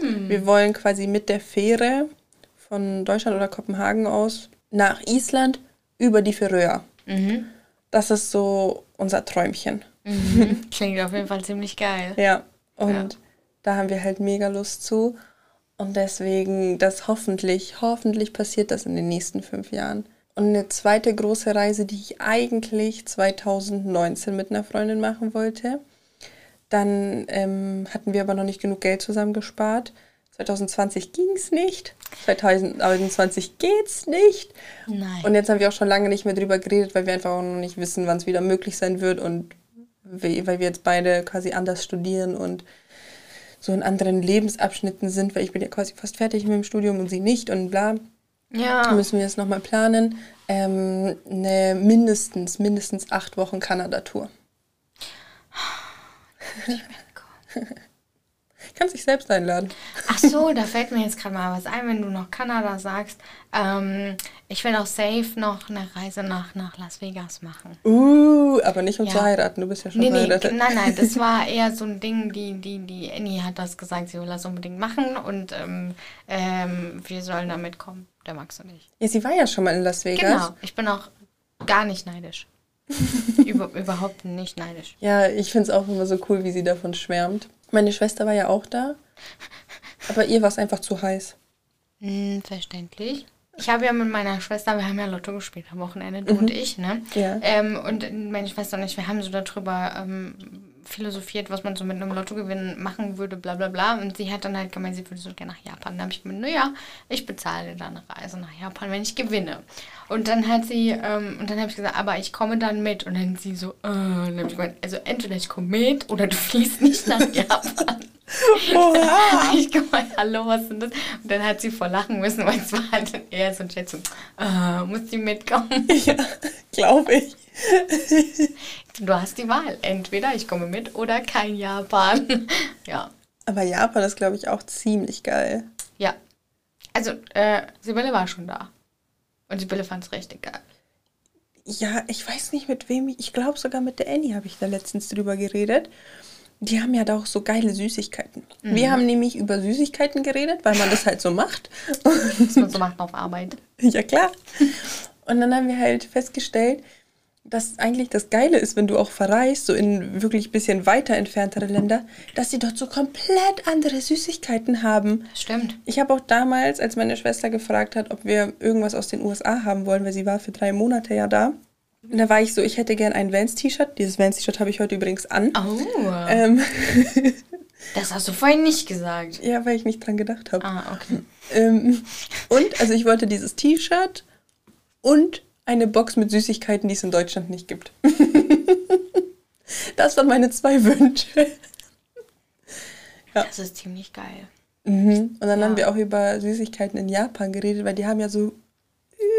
Hm. Wir wollen quasi mit der Fähre von Deutschland oder Kopenhagen aus nach Island über die Färöer. Mhm. Das ist so unser Träumchen. Mhm. Klingt auf jeden Fall ziemlich geil. Ja, und ja. da haben wir halt mega Lust zu. Und deswegen, das hoffentlich, hoffentlich passiert das in den nächsten fünf Jahren. Und eine zweite große Reise, die ich eigentlich 2019 mit einer Freundin machen wollte. Dann ähm, hatten wir aber noch nicht genug Geld zusammengespart. 2020 ging es nicht, 2021 geht es nicht. Nein. Und jetzt haben wir auch schon lange nicht mehr drüber geredet, weil wir einfach auch noch nicht wissen, wann es wieder möglich sein wird und weil wir jetzt beide quasi anders studieren und so in anderen Lebensabschnitten sind, weil ich bin ja quasi fast fertig mit dem Studium und sie nicht und bla. Ja. Da müssen wir jetzt nochmal planen. Ähm, eine mindestens, mindestens acht Wochen Kanada-Tour. Ich Kannst dich selbst einladen. Ach so, da fällt mir jetzt gerade mal was ein, wenn du noch Kanada sagst. Ähm, ich will auch safe noch eine Reise nach, nach Las Vegas machen. Uh, aber nicht um ja. zu heiraten, du bist ja schon nee, verheiratet. Nee, nein, nein, das war eher so ein Ding, die, die, die Annie hat das gesagt, sie will das unbedingt machen und ähm, ähm, wir sollen da mitkommen, der Max und ich. Ja, sie war ja schon mal in Las Vegas. Genau, ich bin auch gar nicht neidisch. Über, überhaupt nicht neidisch. Ja, ich finde es auch immer so cool, wie sie davon schwärmt. Meine Schwester war ja auch da, aber ihr war es einfach zu heiß. Hm, verständlich. Ich habe ja mit meiner Schwester, wir haben ja Lotto gespielt am Wochenende, du mhm. und ich, ne? Ja. Ähm, und meine Schwester und ich, wir haben so darüber ähm, philosophiert, was man so mit einem Lottogewinn machen würde, bla bla bla. Und sie hat dann halt gemeint, sie würde so gerne nach Japan. Da habe ich gemeint, naja, ich bezahle dann eine Reise nach Japan, wenn ich gewinne. Und dann hat sie, ähm, und dann habe ich gesagt, aber ich komme dann mit. Und dann sie so, äh, dann habe ich gemeint, also entweder ich komme mit oder du fliegst nicht nach Japan. Oha. ich gemeint, hallo, was ist denn das? Und dann hat sie vor lachen müssen, weil es war halt eher so ein Chat so, äh, muss die mitkommen? Ja, glaube ich. Du hast die Wahl. Entweder ich komme mit oder kein Japan. ja. Aber Japan ist, glaube ich, auch ziemlich geil. Ja. Also, äh, Sibylle war schon da. Und Sibylle fand es richtig geil. Ja, ich weiß nicht mit wem. Ich glaube sogar mit der Annie habe ich da letztens drüber geredet. Die haben ja da auch so geile Süßigkeiten. Mhm. Wir haben nämlich über Süßigkeiten geredet, weil man das halt so macht. Was man so macht auf Arbeit. Ja, klar. Und dann haben wir halt festgestellt, dass eigentlich das Geile ist, wenn du auch verreist, so in wirklich ein bisschen weiter entferntere Länder, dass sie dort so komplett andere Süßigkeiten haben. Stimmt. Ich habe auch damals, als meine Schwester gefragt hat, ob wir irgendwas aus den USA haben wollen, weil sie war für drei Monate ja da. Und da war ich so, ich hätte gern ein Vans-T-Shirt. Dieses Vans-T-Shirt habe ich heute übrigens an. Oh. Ähm. das hast du vorhin nicht gesagt. Ja, weil ich nicht dran gedacht habe. Ah, okay. Ähm, und, also ich wollte dieses T-Shirt und eine Box mit Süßigkeiten, die es in Deutschland nicht gibt. Das waren meine zwei Wünsche. Ja. Das ist ziemlich geil. Mhm. Und dann ja. haben wir auch über Süßigkeiten in Japan geredet, weil die haben ja so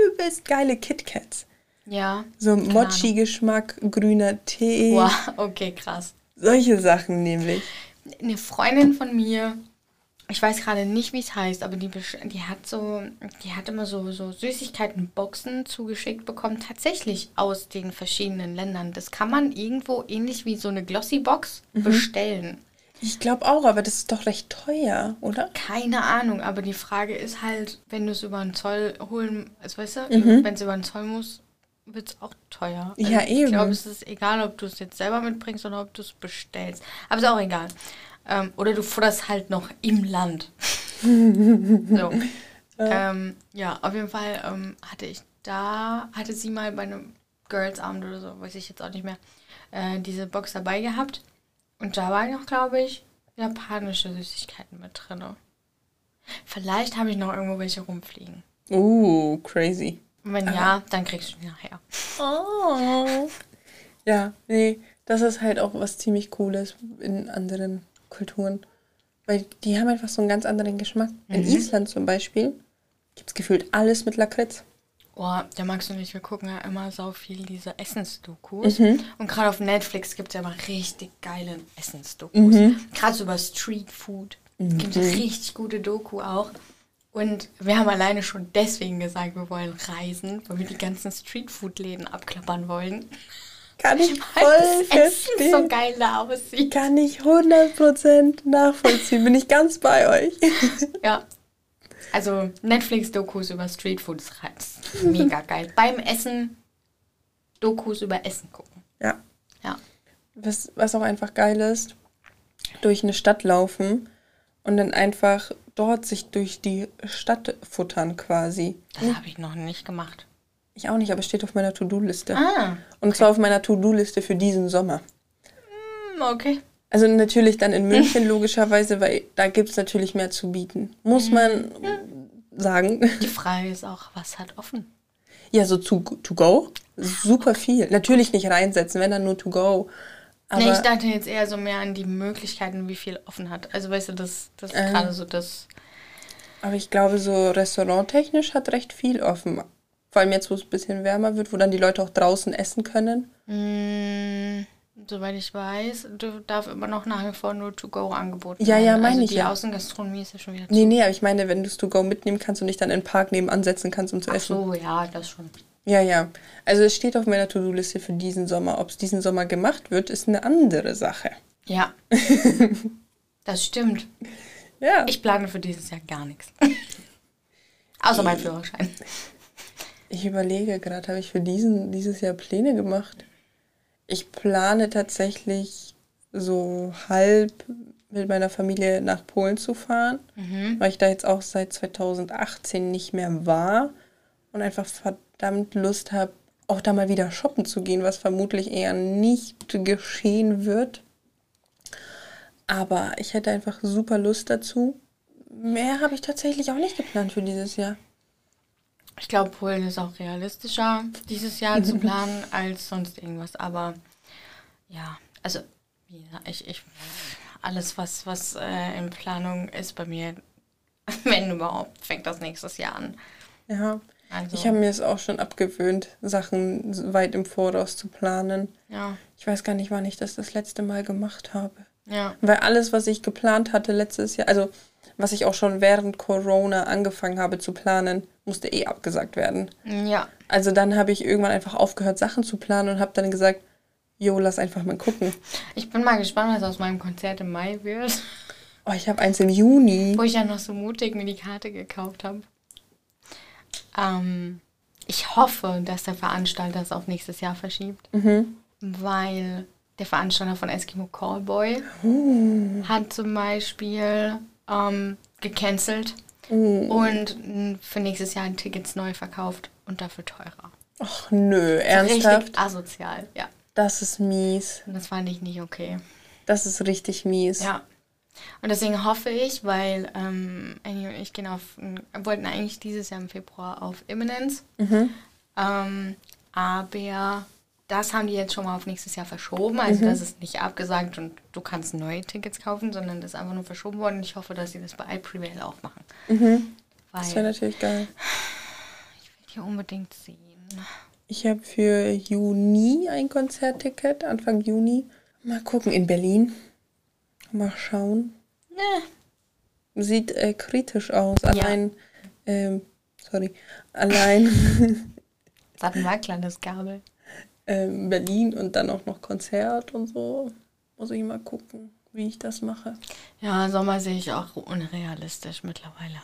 übelst geile KitKats. Ja. So Mochi-Geschmack, grüner Tee. Wow, okay, krass. Solche Sachen nämlich. Eine Freundin von mir, ich weiß gerade nicht, wie es heißt, aber die, die hat so, die hat immer so, so Süßigkeiten-Boxen zugeschickt bekommen, tatsächlich aus den verschiedenen Ländern. Das kann man irgendwo ähnlich wie so eine Glossy-Box mhm. bestellen. Ich glaube auch, aber das ist doch recht teuer, oder? Keine Ahnung, aber die Frage ist halt, wenn du es über den Zoll holen, also weißt du, mhm. wenn es über den Zoll muss, wird es auch teuer. Also ja, eben. Ich glaube, es ist egal, ob du es jetzt selber mitbringst oder ob du es bestellst. Aber ist auch egal. Ähm, oder du futterst halt noch im Land. so. Ähm, ja, auf jeden Fall ähm, hatte ich da, hatte sie mal bei einem Girls Abend oder so, weiß ich jetzt auch nicht mehr, äh, diese Box dabei gehabt. Und da waren noch, glaube ich, japanische Süßigkeiten mit drin. Vielleicht habe ich noch irgendwo welche rumfliegen. Uh, crazy. Und wenn Aha. ja, dann kriegst du die nachher. Oh. Ja, nee, das ist halt auch was ziemlich Cooles in anderen Kulturen. Weil die haben einfach so einen ganz anderen Geschmack. Mhm. In Island zum Beispiel gibt es gefühlt alles mit Lakritz. Boah, da magst du nicht. Wir gucken ja immer so viel diese Essensdokus. Mhm. Und gerade auf Netflix gibt es ja immer richtig geile Essensdokus. Mhm. Gerade so über Street Food. Mhm. Gibt es richtig gute Doku auch. Und wir haben alleine schon deswegen gesagt, wir wollen reisen, weil wir die ganzen Streetfood-Läden abklappern wollen. Kann ich voll verstehen. so geil aussieht. Kann ich 100% nachvollziehen. Bin ich ganz bei euch. Ja, also Netflix-Dokus über Streetfood ist mega geil. Beim Essen Dokus über Essen gucken. Ja. Ja. Was, was auch einfach geil ist, durch eine Stadt laufen und dann einfach dort sich durch die Stadt futtern quasi. Das habe ich noch nicht gemacht. Ich auch nicht, aber es steht auf meiner To-Do-Liste. Ah. Okay. Und zwar auf meiner To-Do-Liste für diesen Sommer. Mm, okay. Also natürlich dann in München logischerweise, weil da gibt es natürlich mehr zu bieten. Muss mhm. man sagen. Die Frage ist auch, was hat offen? Ja, so to, to go. Super viel. Natürlich nicht reinsetzen, wenn dann nur to go. Aber nee, ich dachte jetzt eher so mehr an die Möglichkeiten, wie viel offen hat. Also weißt du, das, das ist ähm, gerade so das. Aber ich glaube, so restauranttechnisch hat recht viel offen. Vor allem jetzt, wo es ein bisschen wärmer wird, wo dann die Leute auch draußen essen können. Mmh. Soweit ich weiß, darf immer noch nach wie vor nur To-Go angeboten werden. Ja, ja, meine also ich. Die ja. Außengastronomie ist ja schon wieder zu. Nee, nee, aber ich meine, wenn du es To-Go mitnehmen kannst und dich dann in den Park nebenan setzen kannst, um zu Ach essen. so, ja, das schon. Ja, ja. Also es steht auf meiner To-Do-Liste für diesen Sommer. Ob es diesen Sommer gemacht wird, ist eine andere Sache. Ja. das stimmt. Ja. Ich plane für dieses Jahr gar nichts. Außer mein Führerschein. Ich überlege gerade, habe ich für diesen, dieses Jahr Pläne gemacht? Ich plane tatsächlich so halb mit meiner Familie nach Polen zu fahren, mhm. weil ich da jetzt auch seit 2018 nicht mehr war und einfach verdammt Lust habe, auch da mal wieder shoppen zu gehen, was vermutlich eher nicht geschehen wird. Aber ich hätte einfach super Lust dazu. Mehr habe ich tatsächlich auch nicht geplant für dieses Jahr. Ich glaube, Polen ist auch realistischer dieses Jahr zu planen als sonst irgendwas. Aber ja, also ich, ich alles, was, was äh, in Planung ist bei mir, wenn überhaupt, fängt das nächstes Jahr an. Ja. Also. Ich habe mir es auch schon abgewöhnt, Sachen weit im Voraus zu planen. Ja. Ich weiß gar nicht, wann ich das das letzte Mal gemacht habe. Ja. Weil alles, was ich geplant hatte letztes Jahr, also was ich auch schon während Corona angefangen habe zu planen, musste eh abgesagt werden. Ja. Also dann habe ich irgendwann einfach aufgehört, Sachen zu planen und habe dann gesagt, jo, lass einfach mal gucken. Ich bin mal gespannt, was aus meinem Konzert im Mai wird. Oh, ich habe eins im Juni. Wo ich ja noch so mutig mir die Karte gekauft habe. Ähm, ich hoffe, dass der Veranstalter es auf nächstes Jahr verschiebt. Mhm. Weil der Veranstalter von Eskimo Callboy uh. hat zum Beispiel ähm, gecancelt uh. und für nächstes Jahr Tickets neu verkauft und dafür teurer. Ach nö, ernsthaft? Richtig asozial, ja. Das ist mies. Und das fand ich nicht okay. Das ist richtig mies. Ja. Und deswegen hoffe ich, weil ähm, Annie und ich gehen auf, wollten eigentlich dieses Jahr im Februar auf Imminence. Mhm. Ähm, aber das haben die jetzt schon mal auf nächstes Jahr verschoben. Also das ist nicht abgesagt und du kannst neue Tickets kaufen, sondern das ist einfach nur verschoben worden. Ich hoffe, dass sie das bei iPrevail auch machen. Das wäre natürlich geil. ich will hier unbedingt sehen. Ich habe für Juni ein Konzertticket, Anfang Juni. Mal gucken, in Berlin. Mal schauen. Ne. Sieht äh, kritisch aus. Allein, ähm, sorry, allein Das hat ein kleines Gabel. Ähm, Berlin und dann auch noch Konzert und so. Muss ich mal gucken, wie ich das mache. Ja, Sommer sehe ich auch unrealistisch mittlerweile.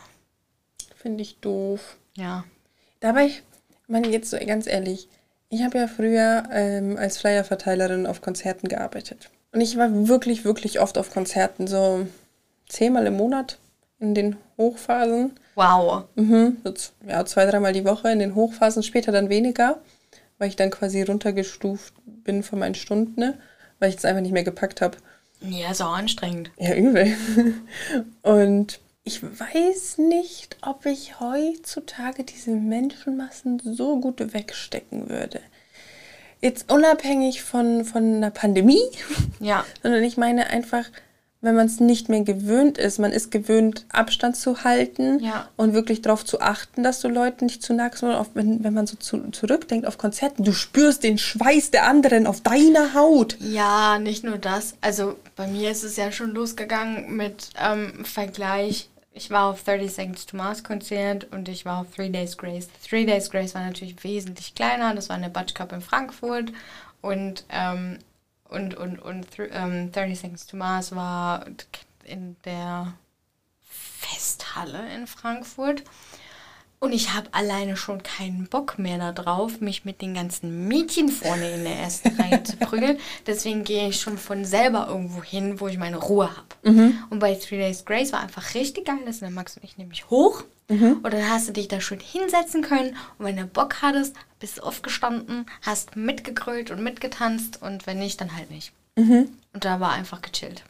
Finde ich doof. Ja. Dabei, ich meine jetzt so ganz ehrlich, ich habe ja früher ähm, als Flyerverteilerin auf Konzerten gearbeitet. Und ich war wirklich, wirklich oft auf Konzerten, so zehnmal im Monat in den Hochphasen. Wow. Mhm, so ja, zwei, dreimal die Woche in den Hochphasen, später dann weniger, weil ich dann quasi runtergestuft bin von meinen Stunden, ne? weil ich es einfach nicht mehr gepackt habe. Ja, ist auch anstrengend. Ja, übel. Und ich weiß nicht, ob ich heutzutage diese Menschenmassen so gut wegstecken würde. Jetzt unabhängig von, von einer Pandemie, Ja. sondern ich meine einfach, wenn man es nicht mehr gewöhnt ist, man ist gewöhnt, Abstand zu halten Ja. und wirklich darauf zu achten, dass du Leuten nicht zu nahe sondern auch wenn, wenn man so zu, zurückdenkt auf Konzerten, du spürst den Schweiß der anderen auf deiner Haut. Ja, nicht nur das. Also bei mir ist es ja schon losgegangen mit ähm, Vergleich. Ich war auf 30 Seconds to Mars Konzert und ich war auf Three Days Grace. Three Days Grace war natürlich wesentlich kleiner. Das war eine Butch Cup in Frankfurt und ähm, und und und ähm, 30 Seconds to Mars war in der Festhalle in Frankfurt. Und ich habe alleine schon keinen Bock mehr darauf, mich mit den ganzen Mädchen vorne in der ersten Reihe zu prügeln. Deswegen gehe ich schon von selber irgendwo hin, wo ich meine Ruhe habe. Und bei Three Days Grace war einfach richtig geil. Da sind der Max und ich nämlich hoch. Und dann hast du dich da schön hinsetzen können. Und wenn du Bock hattest, bist du aufgestanden, hast mitgegrölt und mitgetanzt. Und wenn nicht, dann halt nicht. Und da war einfach gechillt.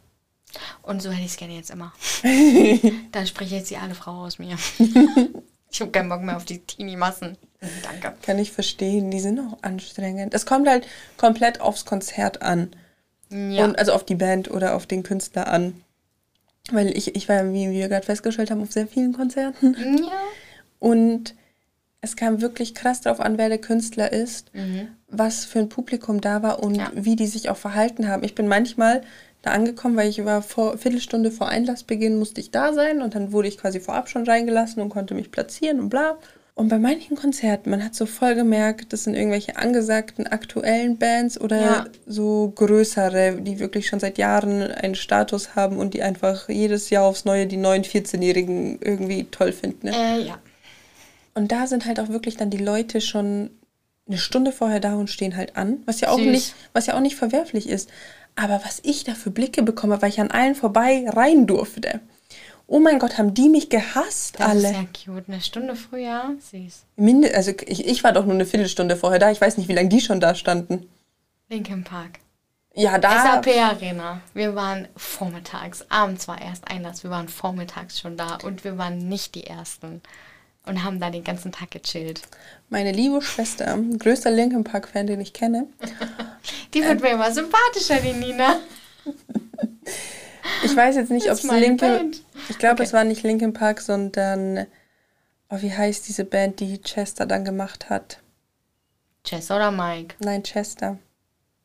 Und so hätte ich es gerne jetzt immer. da spricht jetzt die alte Frau aus mir. Ich habe keinen Bock mehr auf die Teenie-Massen. Danke. Kann ich verstehen, die sind auch anstrengend. Es kommt halt komplett aufs Konzert an. Ja. Und also auf die Band oder auf den Künstler an. Weil ich, ich war, wie wir gerade festgestellt haben, auf sehr vielen Konzerten. ja. Und es kam wirklich krass darauf an, wer der Künstler ist, was für ein Publikum da war und Ja. wie die sich auch verhalten haben. Ich bin manchmal da angekommen, weil ich war vor Viertelstunde vor Einlassbeginn musste ich da sein und dann wurde ich quasi vorab schon reingelassen und konnte mich platzieren und bla. Und bei manchen Konzerten, man hat so voll gemerkt, das sind irgendwelche angesagten aktuellen Bands oder Ja. so größere, die wirklich schon seit Jahren einen Status haben und die einfach jedes Jahr aufs Neue die neuen 14-Jährigen irgendwie toll finden. Ne? Äh, ja. Und da sind halt auch wirklich dann die Leute schon eine Stunde vorher da und stehen halt an, was ja auch Süß. nicht, was ja auch nicht verwerflich ist. Aber was ich da für Blicke bekomme, weil ich an allen vorbei rein durfte. Oh mein Gott, haben die mich gehasst Das alle. ist ja cute. Eine Stunde früher. Süß. Minde, also ich, ich war doch nur eine Viertelstunde vorher da. Ich weiß nicht, wie lange die schon da standen. Linkin Park. Ja, da. SAP Arena. Wir waren vormittags. Abends war erst Einlass. Wir waren vormittags schon da. Und wir waren nicht die Ersten. Und haben da den ganzen Tag gechillt. Meine liebe Schwester, größter Linkin Park Fan, den ich kenne. Die wird mir immer sympathischer, die Nina. Ich weiß jetzt nicht, ob es Linkin. Ich glaube, Okay. es war nicht Linkin Park, sondern oh, wie heißt diese Band, die Chester dann gemacht hat? Jess oder Mike? Nein, Chester.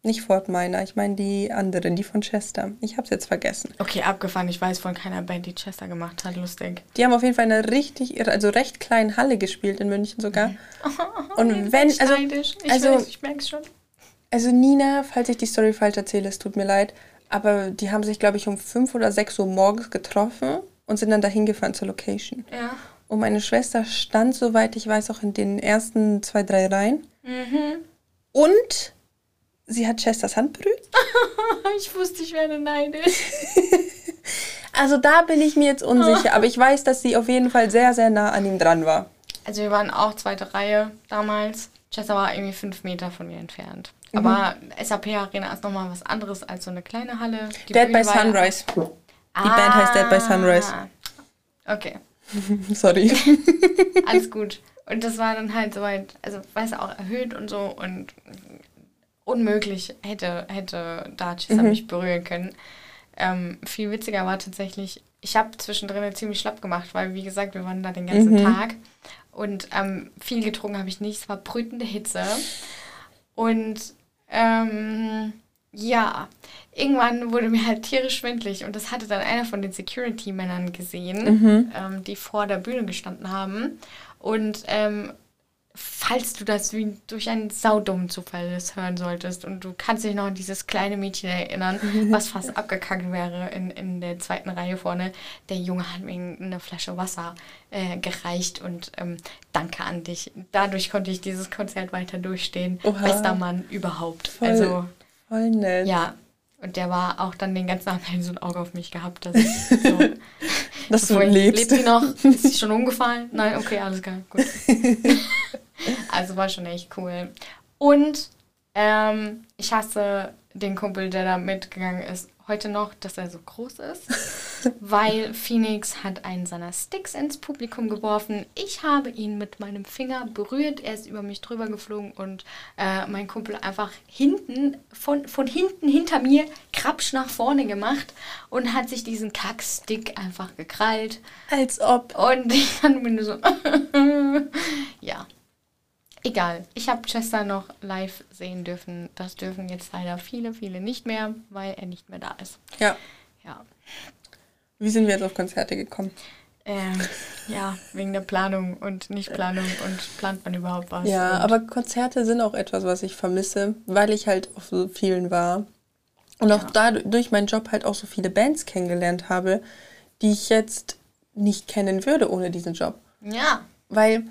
Nicht Fort Minor, ich meine die anderen, die von Chester. Ich habe es jetzt vergessen. Okay, abgefahren. Ich weiß von keiner Band, die Chester gemacht hat. Lustig. Die haben auf jeden Fall in einer richtig, irre- also recht kleinen Halle gespielt in München sogar. Und Ihr wenn, also, ich, also, weiß, ich merk's schon. Also Nina, falls ich die Story falsch erzähle, es tut mir leid, aber die haben sich, glaube ich, um 5 oder 6 Uhr morgens getroffen und sind dann dahin gefahren zur Location. Ja. Und meine Schwester stand, soweit ich weiß, auch in den ersten zwei, drei Reihen. Mhm. Und sie hat Chesters Hand berührt. Ich wusste, ich werde neidisch. Also da bin ich mir jetzt unsicher, aber ich weiß, dass sie auf jeden Fall sehr, sehr nah an ihm dran war. Also wir waren auch zweite Reihe damals. Chester war irgendwie fünf Meter von mir entfernt. Aber SAP Arena ist nochmal was anderes als so eine kleine Halle. Die Dead Bühne by war ja- Sunrise. Die Band heißt Dead by Sunrise. Ah. Okay, Sorry. alles gut. Und das war dann halt soweit, also weißt du, auch erhöht und so und unmöglich hätte, hätte Darchester mhm. mich berühren können. Ähm, viel witziger war tatsächlich, ich habe zwischendrin ziemlich schlapp gemacht, weil wie gesagt, wir waren da den ganzen mhm. Tag und ähm, viel getrunken habe ich nicht. Es war brütende Hitze und ähm, ja, irgendwann wurde mir halt tierisch schwindlig und das hatte dann einer von den Security-Männern gesehen, mhm. ähm, die vor der Bühne gestanden haben. Und ähm, falls du das wie durch einen saudummen Zufall hören solltest und du kannst dich noch an dieses kleine Mädchen erinnern, was fast abgekackt wäre in, in der zweiten Reihe vorne. Der Junge hat mir eine Flasche Wasser äh, gereicht und ähm, danke an dich. Dadurch konnte ich dieses Konzert weiter durchstehen. Oha. Bester Mann überhaupt. Voll, also voll nett. Ja, und der war auch dann den ganzen Abend so ein Auge auf mich gehabt, dass ich so. dass du lebst. Lebt sie noch? Ist sie schon umgefallen? Nein, okay, alles klar, gut. Also war schon echt cool. Und ähm, ich hasse den Kumpel, der da mitgegangen ist, heute noch, dass er so groß ist, weil Phoenix hat einen seiner Sticks ins Publikum geworfen. Ich habe ihn mit meinem Finger berührt. Er ist über mich drüber geflogen und äh, mein Kumpel einfach hinten, von, von hinten hinter mir, krapsch nach vorne gemacht und hat sich diesen Kackstick einfach gekrallt. Als ob. Und ich fand mir nur so, ja. Egal, ich habe Chester noch live sehen dürfen. Das dürfen jetzt leider viele, viele nicht mehr, weil er nicht mehr da ist. Ja. Ja. Wie sind wir jetzt auf Konzerte gekommen? Ähm, ja, wegen der Planung und Nichtplanung und plant man überhaupt was. Ja, aber Konzerte sind auch etwas, was ich vermisse, weil ich halt auf so vielen war. Und auch ja. dadurch meinen Job halt auch so viele Bands kennengelernt habe, die ich jetzt nicht kennen würde ohne diesen Job. Ja. Weil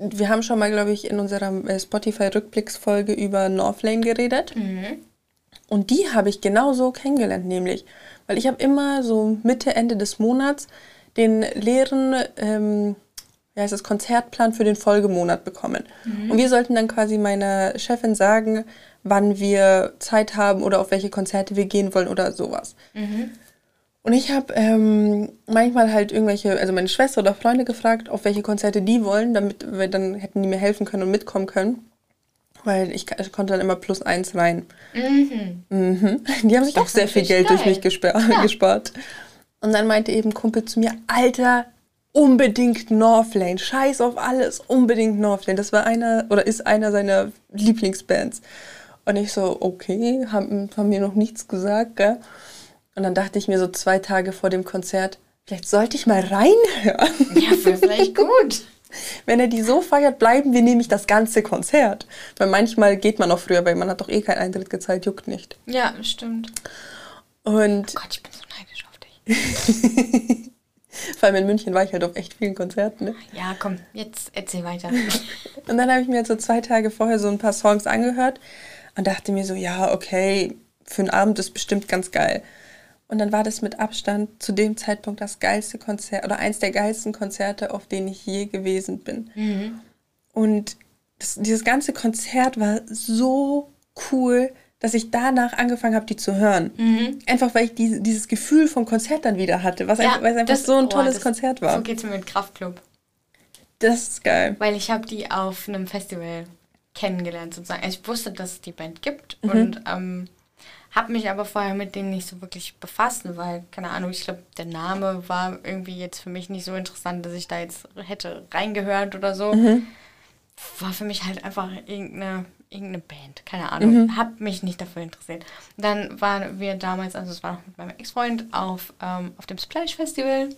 wir haben schon mal, glaube ich, in unserer äh, Spotify-Rückblicksfolge über Northlane geredet. Mhm. Und die habe ich genauso kennengelernt, nämlich, weil ich habe immer so Mitte, Ende des Monats den leeren ähm, wie heißt das, Konzertplan für den Folgemonat bekommen. Mhm. Und wir sollten dann quasi meiner Chefin sagen, wann wir Zeit haben oder auf welche Konzerte wir gehen wollen oder sowas. Mhm. Und ich habe ähm, manchmal halt irgendwelche, also meine Schwester oder Freunde gefragt, auf welche Konzerte die wollen, damit wir dann hätten die mir helfen können und mitkommen können. Weil ich, ich konnte dann immer plus eins rein. Mhm. Mhm. Die haben sich auch sehr viel Geld geil. durch mich gespart, ja. gespart. Und dann meinte eben Kumpel zu mir, Alter, unbedingt Northlane. Scheiß auf alles, unbedingt Northlane. Das war einer oder ist einer seiner Lieblingsbands. Und ich so, okay, haben, haben mir noch nichts gesagt, gell? Und dann dachte ich mir so zwei Tage vor dem Konzert, vielleicht sollte ich mal reinhören. Ja, vielleicht gut. Wenn er die so feiert, bleiben wir nämlich das ganze Konzert. Weil manchmal geht man auch früher, weil man hat doch eh keinen Eintritt gezahlt, juckt nicht. Ja, stimmt. Und oh Gott, ich bin so neidisch auf dich. Vor allem in München war ich halt auf echt vielen Konzerten. Ne? Ja, komm, jetzt erzähl weiter. und dann habe ich mir jetzt so zwei Tage vorher so ein paar Songs angehört und dachte mir so, ja, okay, für einen Abend ist bestimmt ganz geil. Und dann war das mit Abstand zu dem Zeitpunkt das geilste Konzert oder eins der geilsten Konzerte, auf denen ich je gewesen bin. Mhm. Und das, dieses ganze Konzert war so cool, dass ich danach angefangen habe, die zu hören. Mhm. Einfach weil ich die, dieses Gefühl vom Konzert dann wieder hatte, was ja, einfach, weil es einfach das, so ein tolles das, Konzert war. So geht es mir mit Kraftclub. Das ist geil. Weil ich habe die auf einem Festival kennengelernt sozusagen. Also ich wusste, dass es die Band gibt mhm. und ähm, habe mich aber vorher mit denen nicht so wirklich befasst, weil, keine Ahnung, ich glaube, der Name war irgendwie jetzt für mich nicht so interessant, dass ich da jetzt hätte reingehört oder so. Mhm. War für mich halt einfach irgendeine, irgendeine Band, keine Ahnung. Mhm. Hab mich nicht dafür interessiert. Dann waren wir damals, also es war noch mit meinem Ex-Freund, auf, ähm, auf dem Splash Festival.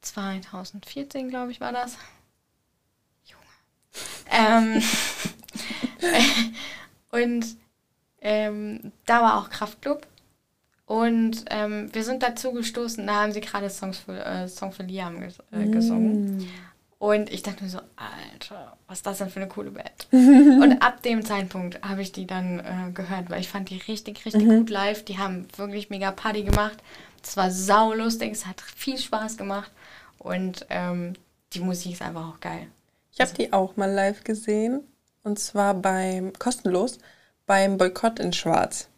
2014, glaube ich, war das. Junge. ähm, und ähm, da war auch Kraftclub. Und ähm, wir sind dazu gestoßen, da haben sie gerade Songs für, äh, Song für Liam ges äh, gesungen. Mm. Und ich dachte mir so, Alter, was ist das denn für eine coole Band? und ab dem Zeitpunkt habe ich die dann äh, gehört, weil ich fand die richtig, richtig mhm. gut live. Die haben wirklich mega Party gemacht. Es war saulustig, es hat viel Spaß gemacht. Und ähm, die Musik ist einfach auch geil. Ich habe also, die auch mal live gesehen. Und zwar beim Kostenlos beim Boykott in Schwarz.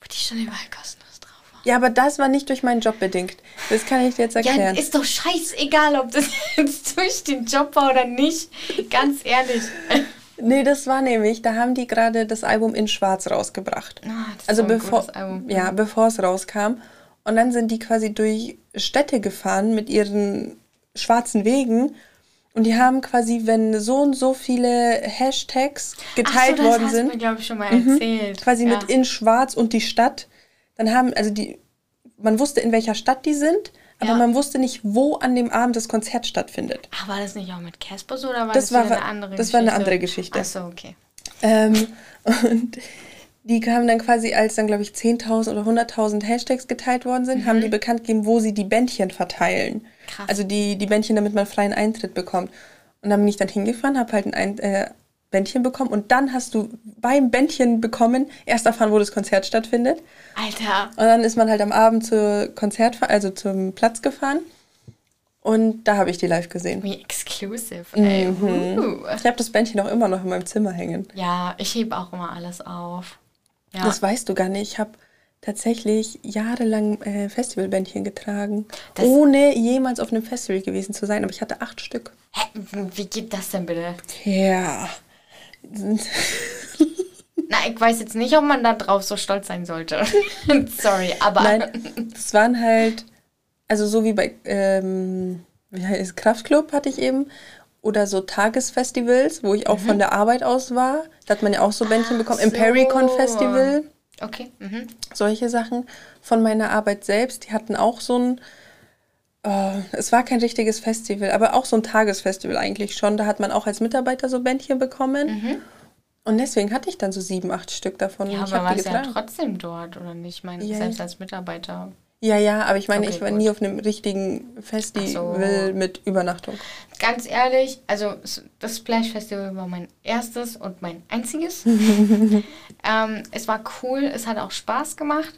Wo die schon überall kostenlos drauf waren. Ja, aber das war nicht durch meinen Job bedingt. Das kann ich dir jetzt erklären. Ja, ist doch scheißegal, ob das jetzt durch den Job war oder nicht. Ganz ehrlich. Nee, das war nämlich, da haben die gerade das Album in Schwarz rausgebracht. Ah, das also bevor, ja, bevor es rauskam. Und dann sind die quasi durch Städte gefahren mit ihren schwarzen Wegen. Und die haben quasi, wenn so und so viele Hashtags geteilt so, das worden sind, glaube ich, schon mal erzählt. quasi ja. mit in Schwarz und die Stadt, dann haben, also die, man wusste, in welcher Stadt die sind, aber Ja. man wusste nicht, wo an dem Abend das Konzert stattfindet. Ach, war das nicht auch mit Casper so oder war Das das, war- eine andere das Geschichte? war eine andere Geschichte. Ach so, okay. Ähm, und die kamen dann quasi, als dann, glaube ich, 10.000 oder 100.000 Hashtags geteilt worden sind, haben die bekannt gegeben, wo sie die Bändchen verteilen. Mhm. Krass. Also die, die Bändchen, damit man freien Eintritt bekommt. Und dann bin ich dann hingefahren, habe halt ein, ein äh, Bändchen bekommen und dann hast du beim Bändchen bekommen erst erfahren, wo das Konzert stattfindet. Alter. Und dann ist man halt am Abend zur Konzert, also zum Platz gefahren. Und da habe ich die live gesehen. Wie exclusive, ey. Mhm. Uh. Ich habe das Bändchen auch immer noch in meinem Zimmer hängen. Ja, ich hebe auch immer alles auf. Ja. Das weißt du gar nicht. Ich habe tatsächlich jahrelang äh, Festivalbändchen getragen, Das- ohne jemals auf einem Festival gewesen zu sein. Aber ich hatte acht Stück. Hä, wie geht das denn bitte? Ja. Na, ich weiß jetzt nicht, ob man da drauf so stolz sein sollte. Sorry, aber. Nein, das waren halt, also so wie bei ähm, wie heißt Kraftclub hatte ich eben. Oder so Tagesfestivals, wo ich auch von der Arbeit aus war. Da hat man ja auch so Bändchen bekommen. Im so. Pericon Festival. Okay. Mhm. solche Sachen von meiner Arbeit selbst. Die hatten auch so ein, äh, es war kein richtiges Festival, aber auch so ein Tagesfestival eigentlich schon. Da hat man auch als Mitarbeiter so Bändchen bekommen. Und deswegen hatte ich dann so sieben, acht Stück davon. Ja, aber warst ja trotzdem dort, oder nicht? Ich meine, Ja, selbst als Mitarbeiter. Ja, ja, aber ich meine, Okay, ich war gut. nie auf einem richtigen Festival so. mit Übernachtung. Ganz ehrlich, also das Splash Festival war mein erstes und mein einziges. ähm, es war cool, es hat auch Spaß gemacht.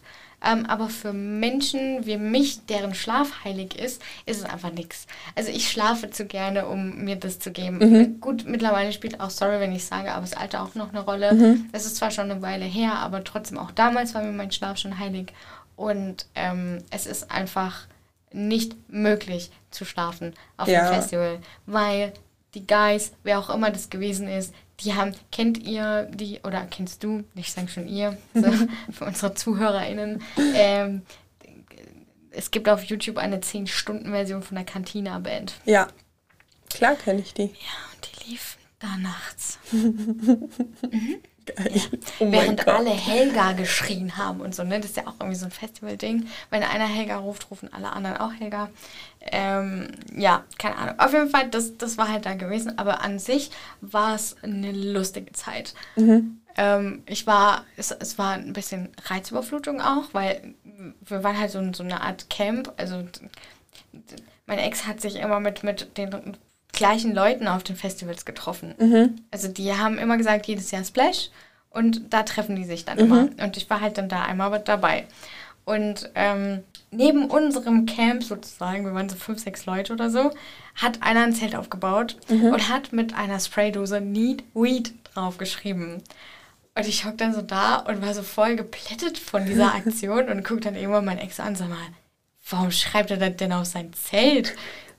Ähm, aber für Menschen wie mich, deren Schlaf heilig ist, ist es einfach nichts. Also ich schlafe zu gerne, um mir das zu geben. Gut, mittlerweile spielt auch, sorry, wenn ich sage, aber das Alter auch noch eine Rolle. Es ist zwar schon eine Weile her, aber trotzdem auch damals war mir mein Schlaf schon heilig. Und ähm, es ist einfach nicht möglich zu schlafen auf Ja. dem Festival, weil die Guys, wer auch immer das gewesen ist, die haben, kennt ihr die, oder kennst du, ich sage schon ihr, so, für unsere ZuhörerInnen, ähm, es gibt auf YouTube eine 10-Stunden-Version von der Cantina-Band. Ja, klar kenne ich die. Ja, und die liefen da nachts. Geil. Oh Während alle Helga geschrien haben und so, ne? Das ist ja auch irgendwie so ein Festival-Ding. Wenn einer Helga ruft, rufen alle anderen auch Helga. Ähm, ja, keine Ahnung. Auf jeden Fall, das, das war halt da gewesen. Aber an sich war es eine lustige Zeit. Ähm, ich war, es, es war ein bisschen Reizüberflutung auch, weil wir waren halt so, so eine Art Camp. Also mein Ex hat sich immer mit, mit den gleichen Leuten auf den Festivals getroffen. Also die haben immer gesagt, jedes Jahr Splash und da treffen die sich dann immer. Und ich war halt dann da einmal dabei. Und ähm, neben unserem Camp sozusagen, wir waren so fünf, sechs Leute oder so, hat einer ein Zelt aufgebaut und hat mit einer Spraydose Need Weed draufgeschrieben. Und ich hock dann so da und war so voll geplättet von dieser Aktion und guck dann irgendwann meinen Ex an, sag mal, warum schreibt er das denn auf sein Zelt?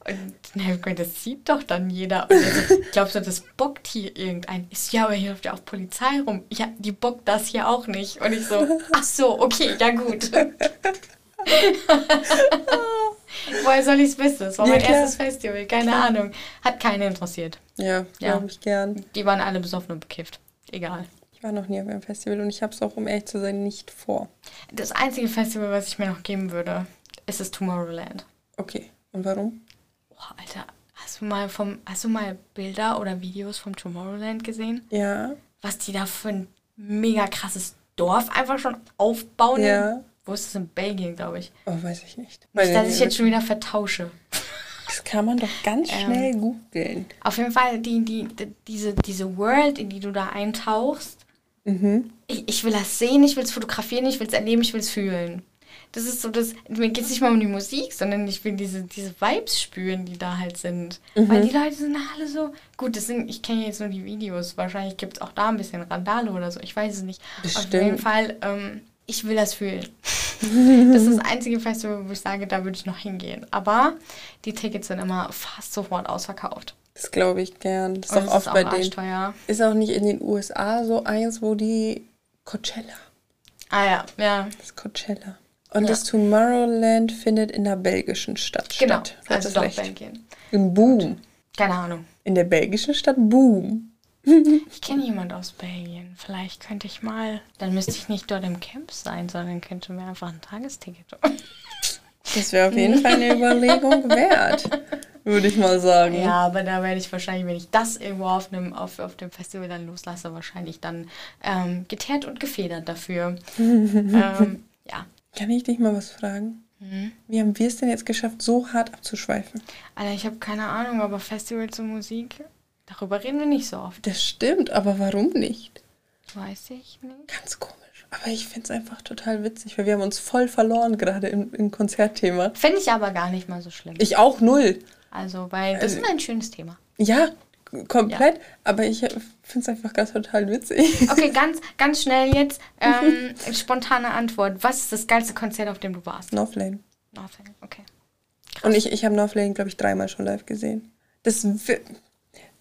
Und dann hab ich gemeint, das sieht doch dann jeder. Und so, glaubst du, das bockt hier irgendein? Ich so, ja, aber hier läuft ja auch Polizei rum. Ja, die bockt das hier auch nicht. Und ich so, ach so, okay, ja gut. Woher soll ich es wissen? Das war Ja, mein klar. erstes Festival, keine Ahnung. Hat keinen interessiert. Ja, Ja. glaube ich gern. Die waren alle besoffen und bekifft. Egal. Ich war noch nie auf einem Festival und ich habe es auch, um ehrlich zu sein, nicht vor. Das einzige Festival, was ich mir noch geben würde, ist das Tomorrowland. Okay, und warum? Boah, Alter, hast du mal vom, hast du mal Bilder oder Videos vom Tomorrowland gesehen? Ja, Was die da für ein mega krasses Dorf einfach schon aufbauen? Ja. Wo ist das in Belgien, glaube ich? oh, weiß ich nicht. Nicht, dass ich jetzt schon wieder vertausche. Das kann man doch ganz Ähm, schnell googeln. Auf jeden Fall, die, die, die, diese, diese World, in die du da eintauchst, Mhm. ich, ich will das sehen, ich will es fotografieren, ich will es erleben, ich will es fühlen. Das ist so das, mir geht es nicht mal um die Musik, sondern ich will diese, diese Vibes spüren, die da halt sind. Weil die Leute sind alle so, gut, das sind, ich kenne jetzt nur die Videos, wahrscheinlich gibt es auch da ein bisschen Randale oder so, ich weiß es nicht. Auf Bestimmt. jeden Fall, ähm, ich will das fühlen. das ist das einzige Festival, wo ich sage, da würde ich noch hingehen. Aber die Tickets sind immer fast sofort ausverkauft. Das glaube ich gern. Das ist Und auch oft ist bei denen. Ist auch nicht in den USA so eins, wo die Coachella. Ah ja, ja. Das ist Coachella. Und Ja. das Tomorrowland findet in der belgischen Stadt Genau. statt. Du Also doch recht. Belgien. In Boom. Keine Ahnung. In der belgischen Stadt Boom. Ich kenne jemand aus Belgien. Vielleicht könnte ich mal. Dann müsste ich nicht dort im Camp sein, sondern könnte mir einfach ein Tagesticket. Das wäre auf jeden Fall eine Überlegung wert, würde ich mal sagen. Ja, aber da werde ich wahrscheinlich, wenn ich das irgendwo auf, einem, auf, auf dem Festival dann loslasse, wahrscheinlich dann ähm, geteert und gefedert dafür. ähm, ja. Kann ich dich mal was fragen? Mhm. Wie haben wir es denn jetzt geschafft, so hart abzuschweifen? Alter, ich habe keine Ahnung, aber Festivals und Musik, darüber reden wir nicht so oft. Das stimmt, aber warum nicht? Weiß ich nicht. Ganz komisch. Aber ich finde es einfach total witzig, weil wir haben uns voll verloren gerade im, im Konzertthema. Finde ich aber gar nicht mal so schlimm. Ich auch null. Also, weil das ist ein schönes Thema. Ja, komplett. Aber ich finde es einfach ganz total witzig. Okay, ganz, ganz schnell jetzt. Ähm, spontane Antwort. Was ist das geilste Konzert, auf dem du warst? Northlane. Northern, okay. Und ich, ich habe Northlane, glaube ich, dreimal schon live gesehen. Das,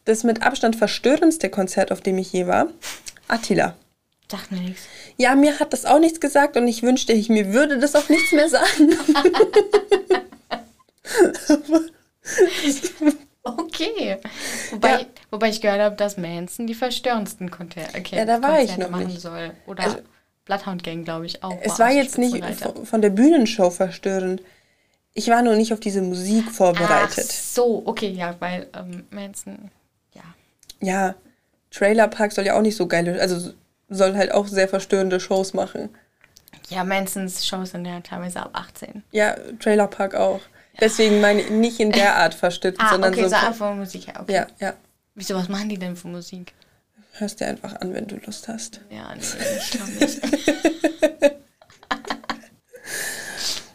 das mit Abstand verstörendste Konzert, auf dem ich je war, Attila. Sagt mir nichts. Ja, mir hat das auch nichts gesagt und ich wünschte, ich mir würde das auch nichts mehr sagen. Okay. Wobei, Ja. wobei ich gehört habe, dass Manson die verstörendsten Konzerte okay, Ja, da war ich Konzerte noch machen nicht. soll. Oder Also- Bloodhound Gang, glaube ich, auch. Es war jetzt nicht von, der Bühnenshow verstörend. Ich war nur nicht auf diese Musik Ach vorbereitet. so, okay, ja, weil ähm, Manson, ja. Ja, Trailer Park soll ja auch nicht so geile, also soll halt auch sehr verstörende Shows machen. Ja, Mansons Shows sind ja teilweise ab 18. Ja, Trailer Park auch. Deswegen meine ich nicht in der Art verstört, Ah, sondern okay, so. so einfach Musik, ja, okay. ja, ja. Wieso, was machen die denn für Musik? Hörst dir einfach an, wenn du Lust hast. Ja, nee, ich glaube nicht.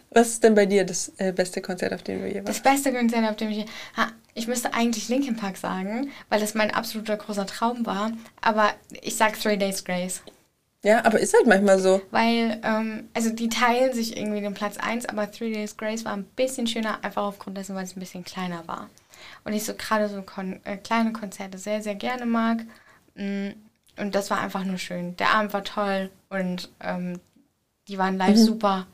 Was ist denn bei dir das äh, beste Konzert, auf dem du je Das warst? beste Konzert, auf dem ich. Ha, ich müsste eigentlich Linkin Park sagen, weil das mein absoluter großer Traum war. Aber ich sag Three Days Grace. Ja, aber ist halt manchmal so. Weil, ähm, also die teilen sich irgendwie den Platz 1, aber Three Days Grace war ein bisschen schöner, einfach aufgrund dessen, weil es ein bisschen kleiner war. Und ich so gerade so kon äh, kleine Konzerte sehr, sehr gerne mag. Mm, Und das war einfach nur schön. Der Abend war toll und ähm, die waren live super.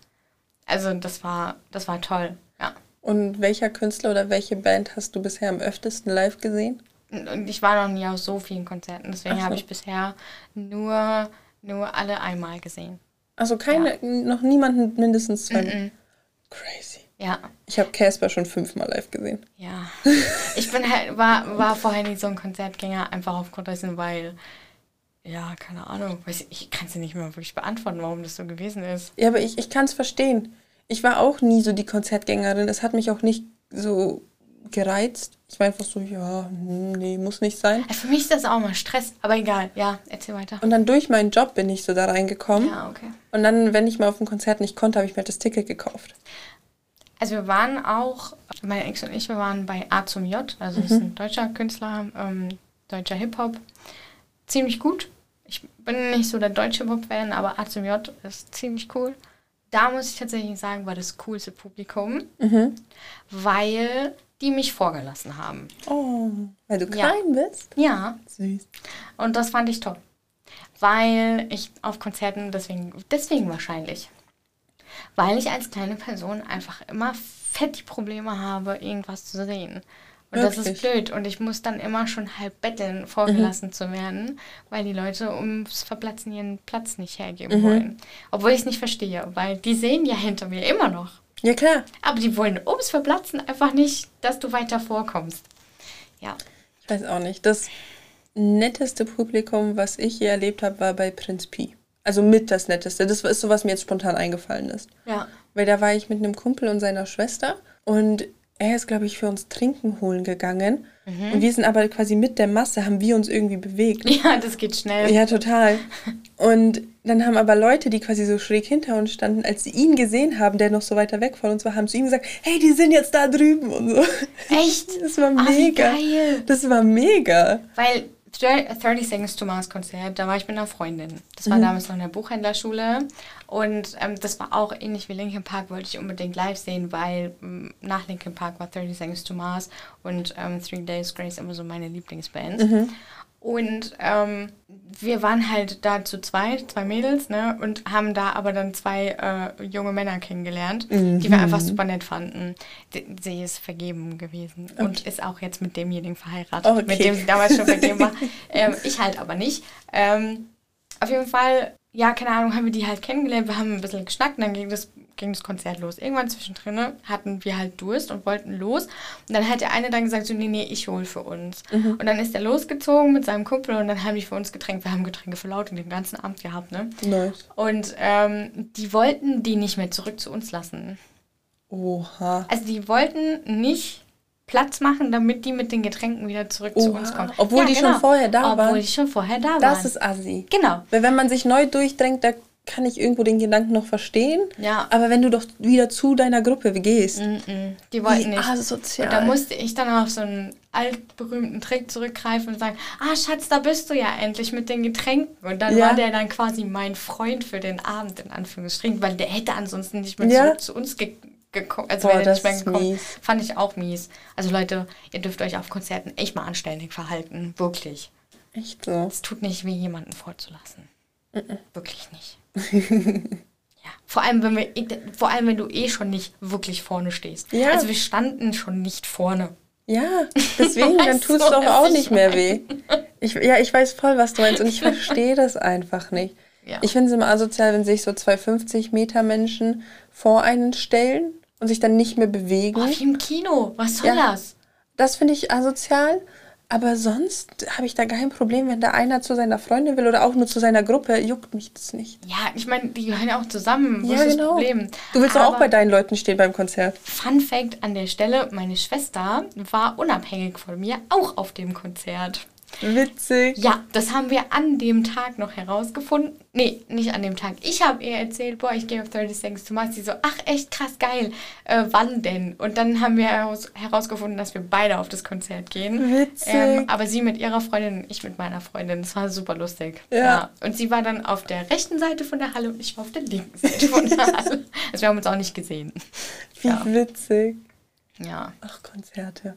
Also das war, das war toll, ja. Und welcher Künstler oder welche Band hast du bisher am öftesten live gesehen? Und ich war noch nie auf so vielen Konzerten, deswegen so. habe ich bisher nur, nur alle einmal gesehen. Also keine, noch niemanden mindestens zwei. Mhm. Crazy. Ja, Ich habe Casper schon fünfmal live gesehen. ja. Ich bin halt, war, war vorher nicht so ein Konzertgänger, einfach aufgrund dessen, weil, ja, keine Ahnung, ich, ich kann es nicht mehr wirklich beantworten, warum das so gewesen ist. Ja, aber ich, ich kann es verstehen. Ich war auch nie so die Konzertgängerin. Es hat mich auch nicht so gereizt. Ich war einfach so, ja, hm, nee, muss nicht sein. Für mich ist das auch mal Stress, aber egal, ja, erzähl weiter. Und dann durch meinen Job bin ich so da reingekommen. Ja, okay. Und dann, wenn ich mal auf ein Konzert nicht konnte, habe ich mir halt das Ticket gekauft. Also wir waren auch, meine Ex und ich, wir waren bei A zum J, also das ist ein deutscher Künstler, ähm, deutscher Hip-Hop. Ziemlich gut. Ich bin nicht so der deutsche Hip-Hop-Fan, aber A zum J ist ziemlich cool. Da muss ich tatsächlich sagen, war das coolste Publikum, weil die mich vorgelassen haben. Oh, weil du Ja. klein bist? Ja, Süß. und das fand ich toll. Weil ich auf Konzerten, deswegen, deswegen wahrscheinlich. Weil ich als kleine Person einfach immer fett die Probleme habe, irgendwas zu sehen. Und das ist Wirklich? blöd. Und ich muss dann immer schon halb betteln, vorgelassen zu werden, weil die Leute ums Verplatzen ihren Platz nicht hergeben wollen. Obwohl ich es nicht verstehe, weil die sehen ja hinter mir immer noch. Ja, klar. Aber die wollen ums Verplatzen einfach nicht, dass du weiter vorkommst. Ja. Ich weiß auch nicht. Das netteste Publikum, was ich je erlebt habe, war bei Prinz Pi. Also mit das netteste. Das ist so, was mir jetzt spontan eingefallen ist. Ja. Weil da war ich mit einem Kumpel und seiner Schwester und er ist, glaube ich, für uns Trinken holen gegangen. Und wir sind aber quasi mit der Masse, haben wir uns irgendwie bewegt. Ja, das geht schnell. Ja, total. Und dann haben aber Leute, die quasi so schräg hinter uns standen, als sie ihn gesehen haben, der noch so weiter weg von uns war, haben zu ihm gesagt, hey, die sind jetzt da drüben und so. Echt? Das war mega. geil. Das war mega. Weil 30 Seconds to Mars Konzert, da war ich mit einer Freundin. Das war Mhm. damals noch in der Buchhändlerschule. Und ähm, das war auch ähnlich wie Linkin Park, wollte ich unbedingt live sehen, weil ähm, nach Linkin Park war 30 Seconds to Mars und ähm, Three Days Grace immer so meine Lieblingsbands. Mhm. Und ähm, wir waren halt da zu zweit, zwei Mädels, ne? Und haben da aber dann zwei äh, junge Männer kennengelernt, die wir einfach super nett fanden. D- Sie ist vergeben gewesen und ist auch jetzt mit demjenigen verheiratet, Okay. mit dem sie damals schon vergeben war. ähm, ich halt aber nicht. Ähm, auf jeden Fall, ja, keine Ahnung, haben wir die halt kennengelernt. Wir haben ein bisschen geschnackt und dann ging das, ging das Konzert los. Irgendwann zwischendrin hatten wir halt Durst und wollten los. Und dann hat der eine dann gesagt, so, nee, nee, ich hol für uns. Und dann ist er losgezogen mit seinem Kumpel und dann haben die für uns Getränke. Wir haben Getränke für laut den ganzen Abend gehabt, ne? Nice. Und ähm, die wollten die nicht mehr zurück zu uns lassen. Oha. Also die wollten nicht Platz machen, damit die mit den Getränken wieder zurück zu Oha. uns kommen. Obwohl die schon vorher da Obwohl waren. die schon vorher da Das waren. ist assi. genau. Weil wenn man sich neu durchdrängt, da kann ich irgendwo den Gedanken noch verstehen. Ja. Aber wenn du doch wieder zu deiner Gruppe gehst. Mm-mm, die wollten nicht. asozial. Und da musste ich dann auf so einen altberühmten Trick zurückgreifen und sagen, ah Schatz, da bist du ja endlich mit den Getränken. Und dann Ja. war der dann quasi mein Freund für den Abend, in Anführungsstrichen, weil der hätte ansonsten nicht mehr Ja. zurück zu uns ge gekommen. Also Boah, wäre nicht mehr gekommen. mies. Fand ich auch mies. Also Leute, ihr dürft euch auf Konzerten echt mal anständig verhalten. Wirklich. Echt so. Es tut nicht weh, jemanden vorzulassen. Wirklich nicht. ja, vor allem, wenn wir, vor allem, wenn du eh schon nicht wirklich vorne stehst. Ja. Also wir standen schon nicht vorne. Ja, deswegen, dann tut es doch auch ich nicht mehr weh. Ich, ja, ich weiß voll, was du meinst und ich verstehe das einfach nicht. Ja. Ich finde es immer asozial, wenn sich so zwei 50 Meter Menschen vor einen stellen und sich dann nicht mehr bewegen. Boah, wie im Kino. Was soll Ja. das? Das finde ich asozial. Aber sonst habe ich da kein Problem, wenn da einer zu seiner Freundin will oder auch nur zu seiner Gruppe, juckt mich das nicht. Ja, ich meine, die gehören ja auch zusammen. Ja, genau. Problem? Du willst doch auch bei deinen Leuten stehen beim Konzert. Fun Fact an der Stelle: Meine Schwester war unabhängig von mir auch auf dem Konzert. Witzig. Ja, das haben wir an dem Tag noch herausgefunden. Nee, nicht an dem Tag. Ich habe ihr erzählt, boah, ich gehe auf 30 Seconds to Mars. Sie so, ach, echt krass geil. Äh, wann denn? Und dann haben wir heraus herausgefunden, dass wir beide auf das Konzert gehen. Witzig. Ähm, aber sie mit ihrer Freundin und ich mit meiner Freundin. Das war super lustig. Ja. Und sie war dann auf der rechten Seite von der Halle und ich war auf der linken Seite von der Halle. Also wir haben uns auch nicht gesehen. Wie Ja. witzig. Ja. Ach, Konzerte.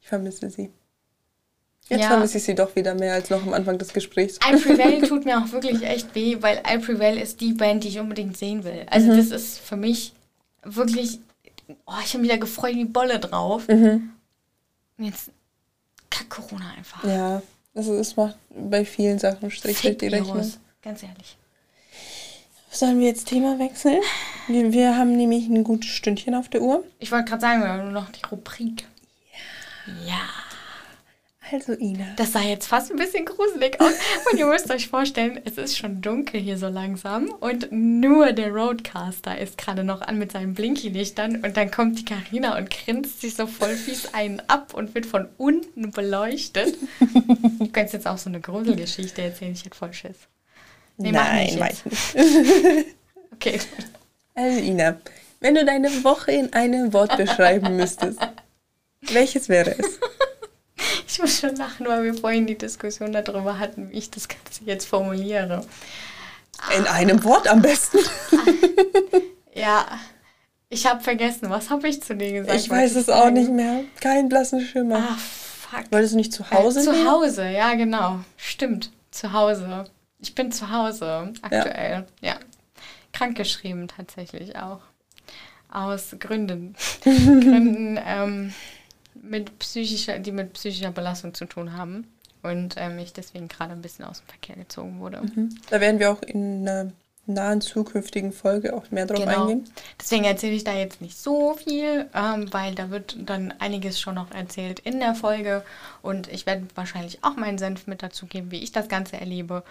Ich vermisse sie. Jetzt Ja. vermisse ich sie doch wieder mehr als noch am Anfang des Gesprächs. I Prevail tut mir auch wirklich echt weh, weil I Prevail ist die Band, die ich unbedingt sehen will. Also das ist für mich wirklich, oh, ich habe mich da gefreut wie Bolle drauf. Und jetzt kack Corona einfach. Ja, also es macht bei vielen Sachen Strich durch die Rechnung. Ganz ehrlich. Sollen wir jetzt Thema wechseln? Wir, wir haben nämlich ein gutes Stündchen auf der Uhr. Ich wollte gerade sagen, wir haben nur noch die Rubrik. Ja. Also Ina. Das sah jetzt fast ein bisschen gruselig aus. Und ihr müsst euch vorstellen, es ist schon dunkel hier so langsam und nur der Roadcaster ist gerade noch an mit seinen Blinky-Lichtern und dann kommt die Karina und grinst sich so voll fies einen ab und wird von unten beleuchtet. Du kannst jetzt auch so eine Gruselgeschichte erzählen, ich hätte voll Schiss. Nee, mach Nein, nicht jetzt. weiß nicht. Okay. Also Ina, wenn du deine Woche in einem Wort beschreiben müsstest, welches wäre es? Ich muss schon lachen, weil wir vorhin die Diskussion darüber hatten, wie ich das Ganze jetzt formuliere. In einem Wort am besten. Ja, ich habe vergessen, was habe ich zu dir gesagt? Ich weiß es auch nicht mehr. Kein blassen Schimmer. Ah, fuck. Wolltest du nicht zu Hause Äh, zu? Hause, ja, genau. Stimmt, zu Hause. Ich bin zu Hause aktuell. Ja. Krankgeschrieben tatsächlich auch. Aus Gründen. Gründen, ähm, mit psychischer, die mit psychischer Belastung zu tun haben. Und ähm, ich deswegen gerade ein bisschen aus dem Verkehr gezogen wurde. Da werden wir auch in einer nahen zukünftigen Folge auch mehr drauf Genau. eingehen. Deswegen erzähle ich da jetzt nicht so viel, ähm, weil da wird dann einiges schon noch erzählt in der Folge. Und ich werde wahrscheinlich auch meinen Senf mit dazu geben, wie ich das Ganze erlebe.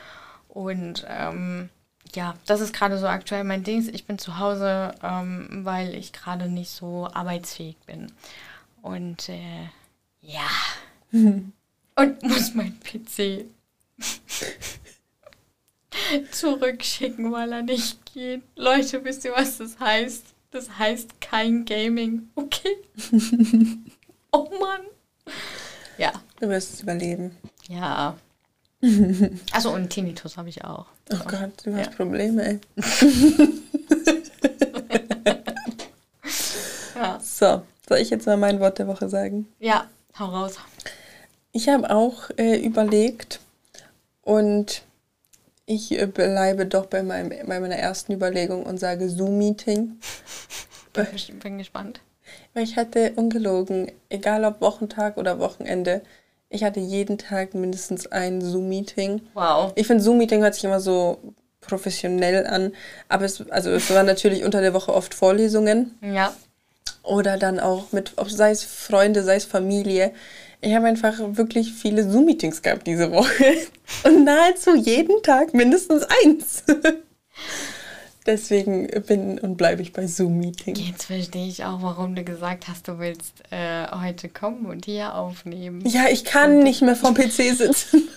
Und ähm, ja, das ist gerade so aktuell mein Ding. Ich bin zu Hause, ähm, weil ich gerade nicht so arbeitsfähig bin. Und äh, ja. Und muss mein PC zurückschicken, weil er nicht geht. Leute, wisst ihr, was das heißt? Das heißt kein Gaming. Okay. oh Mann. Ja. Du wirst es überleben. Ja. Also und Tinnitus habe ich auch. Oh Gott, du hast Ja. Probleme, ey. Ja. So, soll ich jetzt mal mein Wort der Woche sagen? Ja, hau raus. Ich habe auch äh, überlegt und ich äh, bleibe doch bei, meinem, bei meiner ersten Überlegung und sage Zoom-Meeting. Bin, bin gespannt. Weil ich hatte ungelogen, egal ob Wochentag oder Wochenende, ich hatte jeden Tag mindestens ein Zoom-Meeting. Wow. Ich finde, Zoom-Meeting hört sich immer so professionell an, aber es, also es waren natürlich unter der Woche oft Vorlesungen Ja. Oder dann auch mit, sei es Freunde, sei es Familie. Ich habe einfach wirklich viele Zoom-Meetings gehabt diese Woche und nahezu jeden Tag mindestens eins. Deswegen bin und bleibe ich bei Zoom-Meeting. Jetzt verstehe ich auch, warum du gesagt hast, du willst äh, heute kommen und hier aufnehmen. Ja, ich kann nicht mehr vom PC sitzen.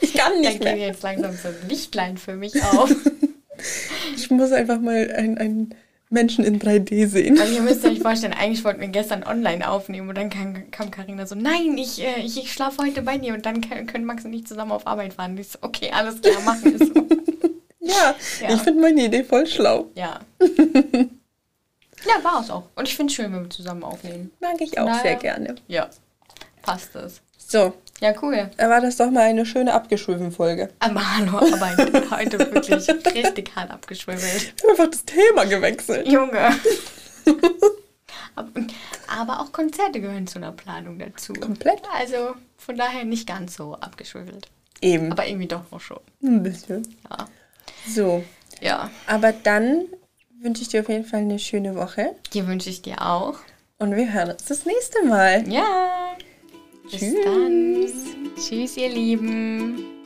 ich kann nicht geht mehr. jetzt langsam so ein Lichtlein für mich auf. Ich muss einfach mal einen, einen Menschen in 3D sehen. Also ihr müsst euch vorstellen, eigentlich wollten wir gestern online aufnehmen und dann kam, kam Carina so, nein, ich, äh, ich, ich schlafe heute bei dir und dann können Max und ich zusammen auf Arbeit fahren. Ich so, okay, alles klar, machen wir so. Ja, Ja. ich finde meine Idee voll schlau. Ja. ja, war es auch. Und ich finde es schön, wenn wir zusammen aufnehmen. Mag ich auch sehr daher- gerne. Ja, passt es. So, Ja, cool. da war das doch mal eine schöne abgeschwufen Folge. Aber hallo, aber heute wirklich richtig hart abgeschwibbelt. Wir haben einfach das Thema gewechselt. Junge. Ab- Aber auch Konzerte gehören zu einer Planung dazu. Komplett. Also von daher nicht ganz so abgeschwibbelt. Eben. Aber irgendwie doch noch schon. Ein bisschen. Ja. So, Ja. aber dann wünsche ich dir auf jeden Fall eine schöne Woche. Die wünsche ich dir auch. Und wir hören uns das nächste Mal. Ja. Bis Tschüss. dann. Tschüss, ihr Lieben.